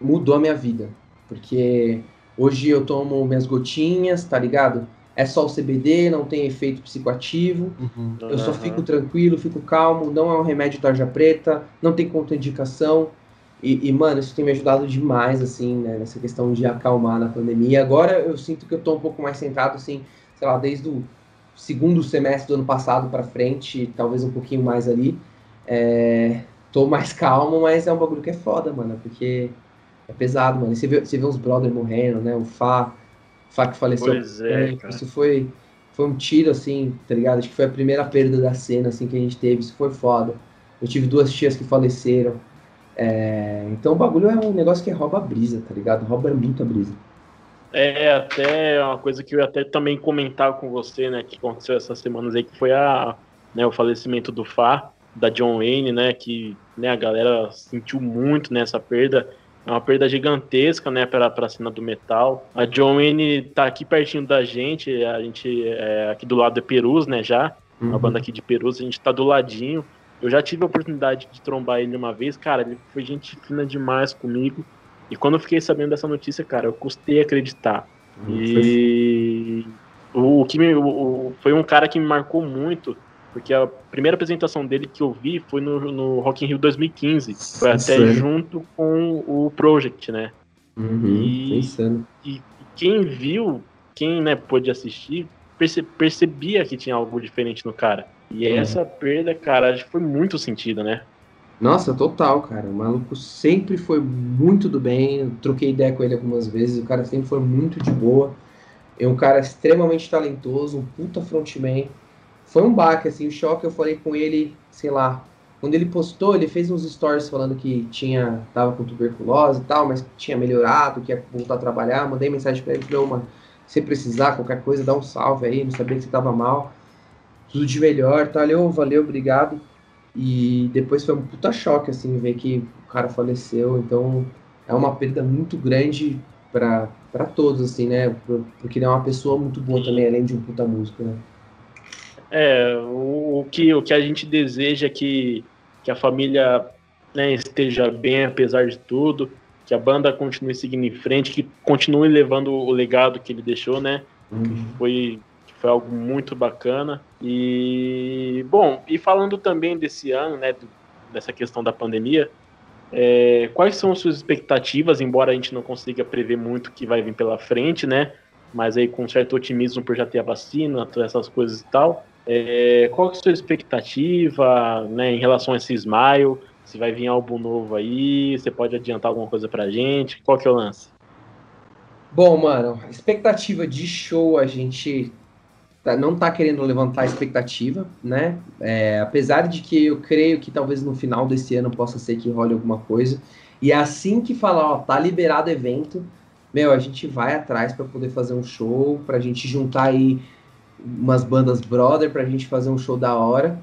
mudou a minha vida, porque hoje eu tomo minhas gotinhas, tá ligado? É só o CBD, não tem efeito psicoativo. Uhum. Eu só fico tranquilo, fico calmo, não é um remédio tarja preta, não tem contraindicação. E, e, mano, isso tem me ajudado demais, assim, né, nessa questão de acalmar na pandemia. Agora eu sinto que eu tô um pouco mais centrado, assim, sei lá, desde o segundo semestre do ano passado para frente, talvez um pouquinho mais ali. É, tô mais calmo, mas é um bagulho que é foda, mano, porque é pesado, mano. E você vê, você vê uns brothers morrendo, né? O Fá, o Fá que faleceu. Pois é, cara. Isso foi, foi um tiro, assim, tá ligado? Acho que foi a primeira perda da cena, assim, que a gente teve. Isso foi foda. Eu tive duas tias que faleceram. É, então o bagulho é um negócio que rouba a brisa, tá ligado? Rouba muito a brisa. É, até uma coisa que eu até também comentar com você, né, que aconteceu essas semanas aí, que foi a, né, o falecimento do Fá, da John Wayne, né, que né, a galera sentiu muito nessa perda. É uma perda gigantesca, né, para a cena do metal. A John Wayne tá aqui pertinho da gente, a gente é aqui do lado de Perus, né, já. Uhum. Uma banda aqui de Perus, a gente tá do ladinho. Eu já tive a oportunidade de trombar ele uma vez, cara, ele foi gente fina demais comigo. E quando eu fiquei sabendo dessa notícia, cara, eu custei acreditar. Hum, e o, o que me, o, foi um cara que me marcou muito, porque a primeira apresentação dele que eu vi foi no, no Rock in Rio 2015. Foi até Sério? junto com o Project, né? Uhum, e, e, quem viu, quem né, pôde assistir, perce, percebia que tinha algo diferente no cara. E uhum. essa perda, cara, acho que foi muito sentido, né? Nossa, total, cara. O maluco sempre foi muito do bem. Eu troquei ideia com ele algumas vezes. O cara sempre foi muito de boa. É um cara extremamente talentoso, um puta frontman. Foi um baque, assim, o choque. Eu falei com ele, sei lá. Quando ele postou, ele fez uns stories falando que tinha tava com tuberculose e tal, mas tinha melhorado, que ia voltar a trabalhar. Mandei mensagem pra ele, falei, mano, se precisar, qualquer coisa, dá um salve aí. Não sabia que você tava mal tudo de melhor, tá? Valeu, valeu, obrigado. E depois foi um puta choque, assim, ver que o cara faleceu. Então, é uma perda muito grande para todos, assim, né? Porque ele é uma pessoa muito boa também, além de um puta músico, né? É, o, o, que, o que a gente deseja é que, que a família né, esteja bem, apesar de tudo, que a banda continue seguindo em frente, que continue levando o legado que ele deixou, né? Uhum. Foi foi algo muito bacana. E, bom, e falando também desse ano, né, dessa questão da pandemia, é, quais são suas expectativas, embora a gente não consiga prever muito o que vai vir pela frente, né? Mas aí com certo otimismo por já ter a vacina, todas essas coisas e tal. É, qual é a sua expectativa né, em relação a esse Smile? Se vai vir álbum novo aí? Você pode adiantar alguma coisa pra gente? Qual que é o lance? Bom, mano, expectativa de show a gente Tá, não está querendo levantar expectativa, né? É, apesar de que eu creio que talvez no final desse ano possa ser que role alguma coisa. E é assim que falar, ó, tá liberado evento, meu, a gente vai atrás para poder fazer um show, para a gente juntar aí umas bandas brother, para a gente fazer um show da hora.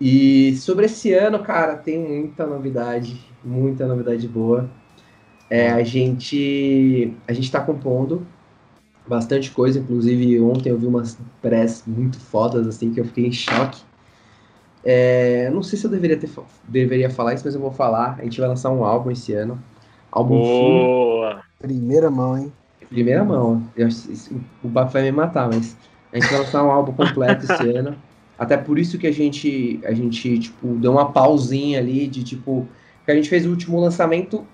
E sobre esse ano, cara, tem muita novidade, muita novidade boa. É, a gente a gente está compondo, bastante coisa, inclusive ontem eu vi umas press muito fodas, assim, que eu fiquei em choque. É, não sei se eu deveria, ter, deveria falar isso, mas eu vou falar. A gente vai lançar um álbum esse ano. Álbum Boa! Full. Primeira mão, hein? Primeira mão. Eu, o Bafo vai me matar, mas a gente vai lançar um álbum completo esse ano. Até por isso que a gente, a gente, tipo, deu uma pausinha ali de, tipo, que a gente fez o último lançamento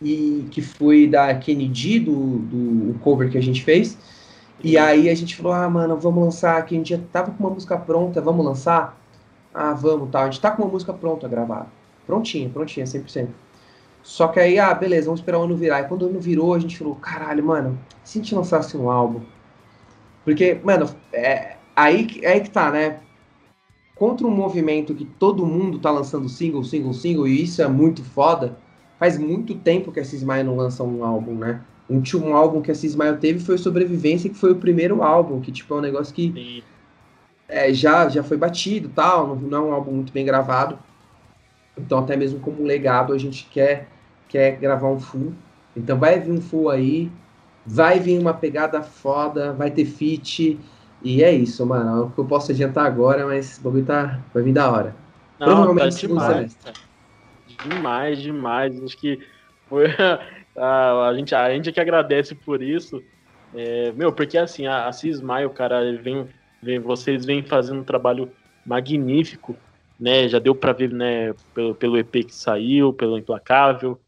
e que foi da Kennedy, do, do cover que a gente fez. E aí a gente falou, ah, mano, vamos lançar, que a gente já tava com uma música pronta, vamos lançar? Ah, vamos, tal. A gente tá com uma música pronta gravada. Prontinha, prontinha, 100%. Só que aí, ah, beleza, vamos esperar o ano virar. E quando o ano virou, a gente falou, caralho, mano, se a gente lançasse um álbum? Porque, mano, é, aí, é aí que tá, né? Contra um movimento que todo mundo tá lançando single, single, single, e isso é muito foda, faz muito tempo que a Cismaia não lança um álbum, né? O último álbum que a Cismaia teve foi Sobrevivência, que foi o primeiro álbum, que, tipo, é um negócio que é, já, já foi batido tal, não, não é um álbum muito bem gravado. Então, até mesmo como legado, a gente quer, quer gravar um full. Então, vai vir um full aí, vai vir uma pegada foda, vai ter feat. E é isso, mano. É o que eu posso adiantar agora, mas o bagulho tá, vai vir da hora. Não, Provavelmente tá demais, demais, demais. Acho que foi a, a, gente, a gente é que agradece por isso. É, meu, porque assim, a, a Cismaio, cara, vem, vem, vocês vêm fazendo um trabalho magnífico né? Já deu para ver, né, pelo, pelo EP que saiu, pelo Implacável.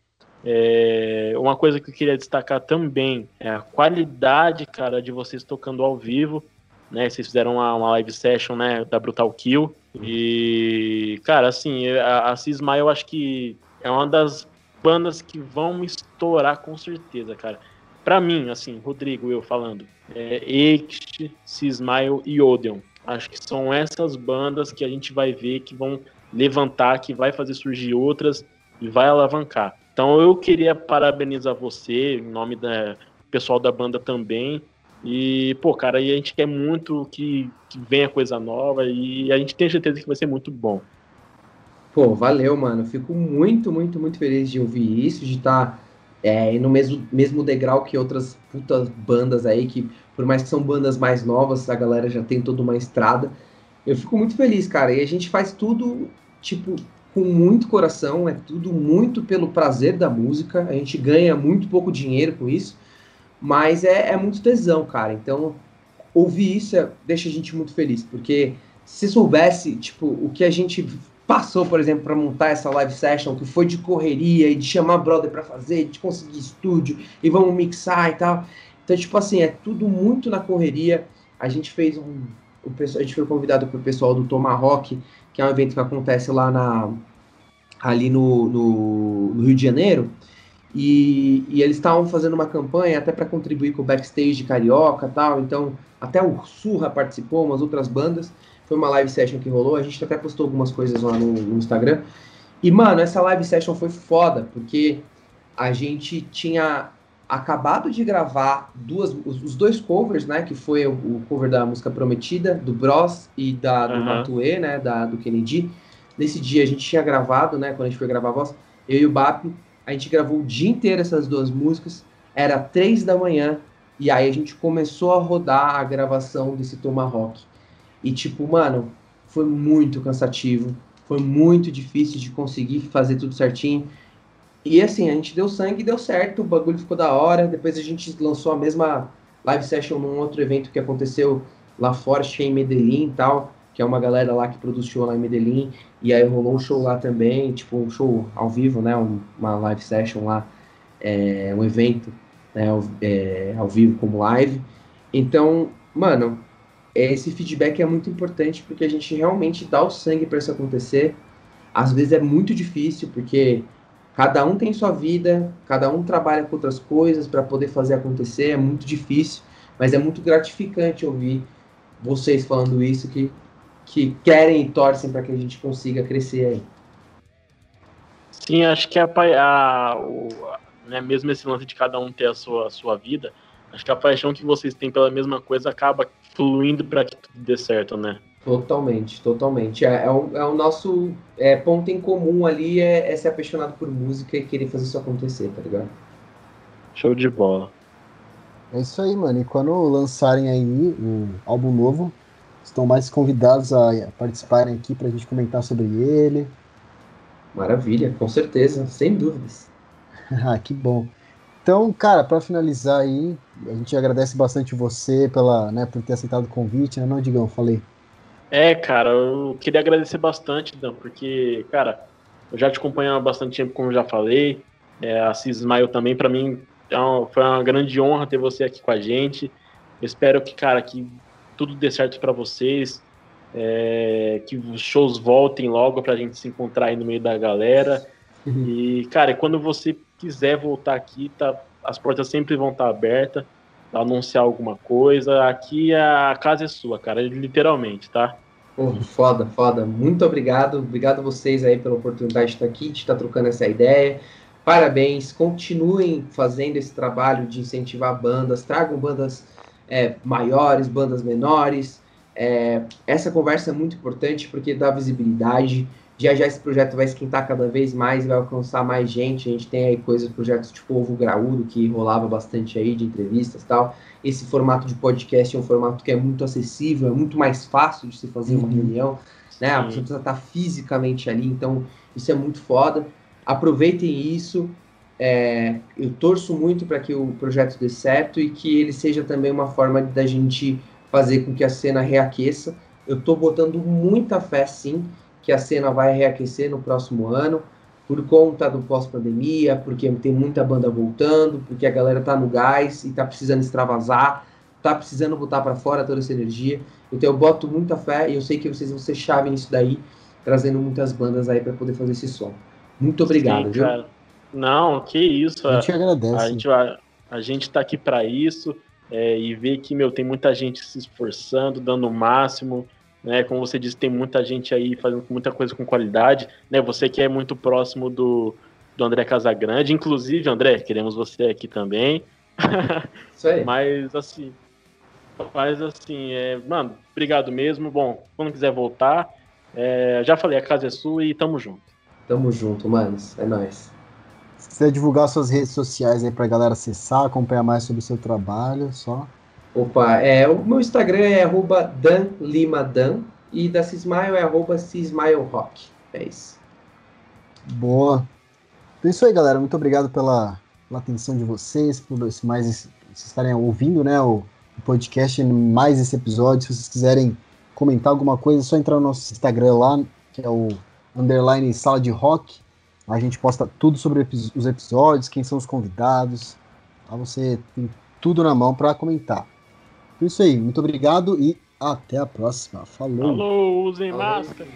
É, uma coisa que eu queria destacar também é a qualidade, cara, de vocês tocando ao vivo, né? Vocês fizeram uma, uma live session, né, da Brutal Kill e, cara, assim, a, a Cisma eu acho que é uma das bandas que vão estourar com certeza, cara. Para mim, assim, Rodrigo, eu falando, é Ext, Cismail e Odeon. Acho que são essas bandas que a gente vai ver que vão levantar, que vai fazer surgir outras e vai alavancar. Então eu queria parabenizar você, em nome do pessoal da banda também. E, pô, cara, a gente quer muito que, que venha coisa nova e a gente tem certeza que vai ser muito bom. Pô, valeu, mano. Fico muito, muito, muito feliz de ouvir isso, de estar tá, é, no mesmo, mesmo degrau que outras putas bandas aí que por mais que são bandas mais novas, a galera já tem toda uma estrada. Eu fico muito feliz, cara. E a gente faz tudo, tipo, com muito coração, é tudo muito pelo prazer da música. A gente ganha muito pouco dinheiro com isso, mas é, é muito tesão, cara. Então, ouvir isso é, deixa a gente muito feliz, porque se soubesse, tipo, o que a gente passou, por exemplo, para montar essa live session, que foi de correria e de chamar brother para fazer, de conseguir estúdio e vamos mixar e tal. Então, tipo assim, é tudo muito na correria. A gente fez um. O pessoal, a gente foi convidado para o pessoal do Tomahawk, que é um evento que acontece lá na, ali no, no, no Rio de Janeiro. E, e eles estavam fazendo uma campanha até para contribuir com o backstage de Carioca tal. Então, até o Surra participou, umas outras bandas. Foi uma live session que rolou. A gente até postou algumas coisas lá no, no Instagram. E, mano, essa live session foi foda, porque a gente tinha acabado de gravar duas, os, os, dois covers, né? Que foi o, o, cover da música Prometida, do Bros e da, do uhum. Matue, né? Da, do Kennedy. Nesse dia a gente tinha gravado, né? Quando a gente foi gravar a voz, eu e o Bap, a gente gravou o dia inteiro essas duas músicas. Era três da manhã e aí a gente começou a rodar a gravação desse Tomahawk. E tipo, mano, foi muito cansativo, foi muito difícil de conseguir fazer tudo certinho. E assim, a gente deu sangue e deu certo, o bagulho ficou da hora. Depois a gente lançou a mesma live session num outro evento que aconteceu lá fora, em Medellín e tal, que é uma galera lá que produz show lá em Medellín. E aí rolou um show lá também, tipo um show ao vivo, né? uma live session lá, é, um evento né, ao, é, ao vivo como live. Então, mano, esse feedback é muito importante porque a gente realmente dá o sangue para isso acontecer. Às vezes é muito difícil, porque Cada um tem sua vida, cada um trabalha com outras coisas para poder fazer acontecer, é muito difícil, mas é muito gratificante ouvir vocês falando isso que, que querem e torcem para que a gente consiga crescer aí. Sim, acho que a, a o, né, mesmo esse lance de cada um ter a sua, a sua vida, acho que a paixão que vocês têm pela mesma coisa acaba fluindo para que tudo dê certo, né? Totalmente, totalmente. É, é, o, é o nosso é, ponto em comum ali, é, é ser apaixonado por música e querer fazer isso acontecer, tá ligado? Show de bola. É isso aí, mano. E quando lançarem aí o álbum novo, estão mais convidados a participarem aqui pra gente comentar sobre ele. Maravilha, com certeza, sem dúvidas. ah, que bom. Então, cara, para finalizar aí, a gente agradece bastante você pela, né, por ter aceitado o convite, né, não, Digão? Falei. É, cara, eu queria agradecer bastante, Dan, porque, cara, Eu já te acompanho há bastante tempo, como eu já falei. É, a Cis Smile também, para mim, é uma, foi uma grande honra ter você aqui com a gente. Eu espero que, cara, que tudo dê certo para vocês, é, que os shows voltem logo para a gente se encontrar aí no meio da galera. Uhum. E, cara, quando você quiser voltar aqui, tá, as portas sempre vão estar abertas anunciar alguma coisa. Aqui a casa é sua, cara, literalmente, tá? Porra, foda, foda. Muito obrigado. Obrigado a vocês aí pela oportunidade de estar aqui, de estar trocando essa ideia. Parabéns, continuem fazendo esse trabalho de incentivar bandas, tragam bandas é, maiores, bandas menores. É, essa conversa é muito importante porque dá visibilidade. Já já esse projeto vai esquentar cada vez mais, vai alcançar mais gente. A gente tem aí coisas, projetos tipo Ovo Graúdo, que rolava bastante aí de entrevistas e tal. Esse formato de podcast é um formato que é muito acessível, é muito mais fácil de se fazer uma uhum. reunião, né? A pessoa precisa estar fisicamente ali, então isso é muito foda. Aproveitem isso. É, eu torço muito para que o projeto dê certo e que ele seja também uma forma da gente fazer com que a cena reaqueça. Eu estou botando muita fé, sim, que a cena vai reaquecer no próximo ano, por conta do pós-pandemia, porque tem muita banda voltando, porque a galera tá no gás e tá precisando extravasar, tá precisando botar para fora toda essa energia. Então eu boto muita fé e eu sei que vocês vão ser chave nisso daí, trazendo muitas bandas aí para poder fazer esse som. Muito obrigado, Sim, viu? Cara. Não, que isso. A gente agradece. A gente, a, a gente tá aqui para isso é, e ver que, meu, tem muita gente se esforçando, dando o máximo né? Como você disse, tem muita gente aí fazendo muita coisa com qualidade, né? Você que é muito próximo do, do André Casagrande, inclusive, André, queremos você aqui também. Isso aí. mas assim, mas assim, é, mano, obrigado mesmo. Bom, quando quiser voltar, é, já falei, a casa é sua e tamo junto. Tamo junto, manos. É nóis. Se quiser divulgar suas redes sociais aí pra galera acessar, acompanhar mais sobre o seu trabalho, só. Opa, é, o meu Instagram é arroba danlimadan e da Cismail é arroba cismailrock. É isso. Boa. Então é isso aí, galera. Muito obrigado pela, pela atenção de vocês, por mais vocês estarem ouvindo, né, o, o podcast mais esse episódio. Se vocês quiserem comentar alguma coisa, é só entrar no nosso Instagram lá, que é o underline sala de rock. A gente posta tudo sobre os episódios, quem são os convidados. Lá você tem tudo na mão para comentar. É isso aí, muito obrigado e até a próxima. Falou! Falou, usem Falou. máscara!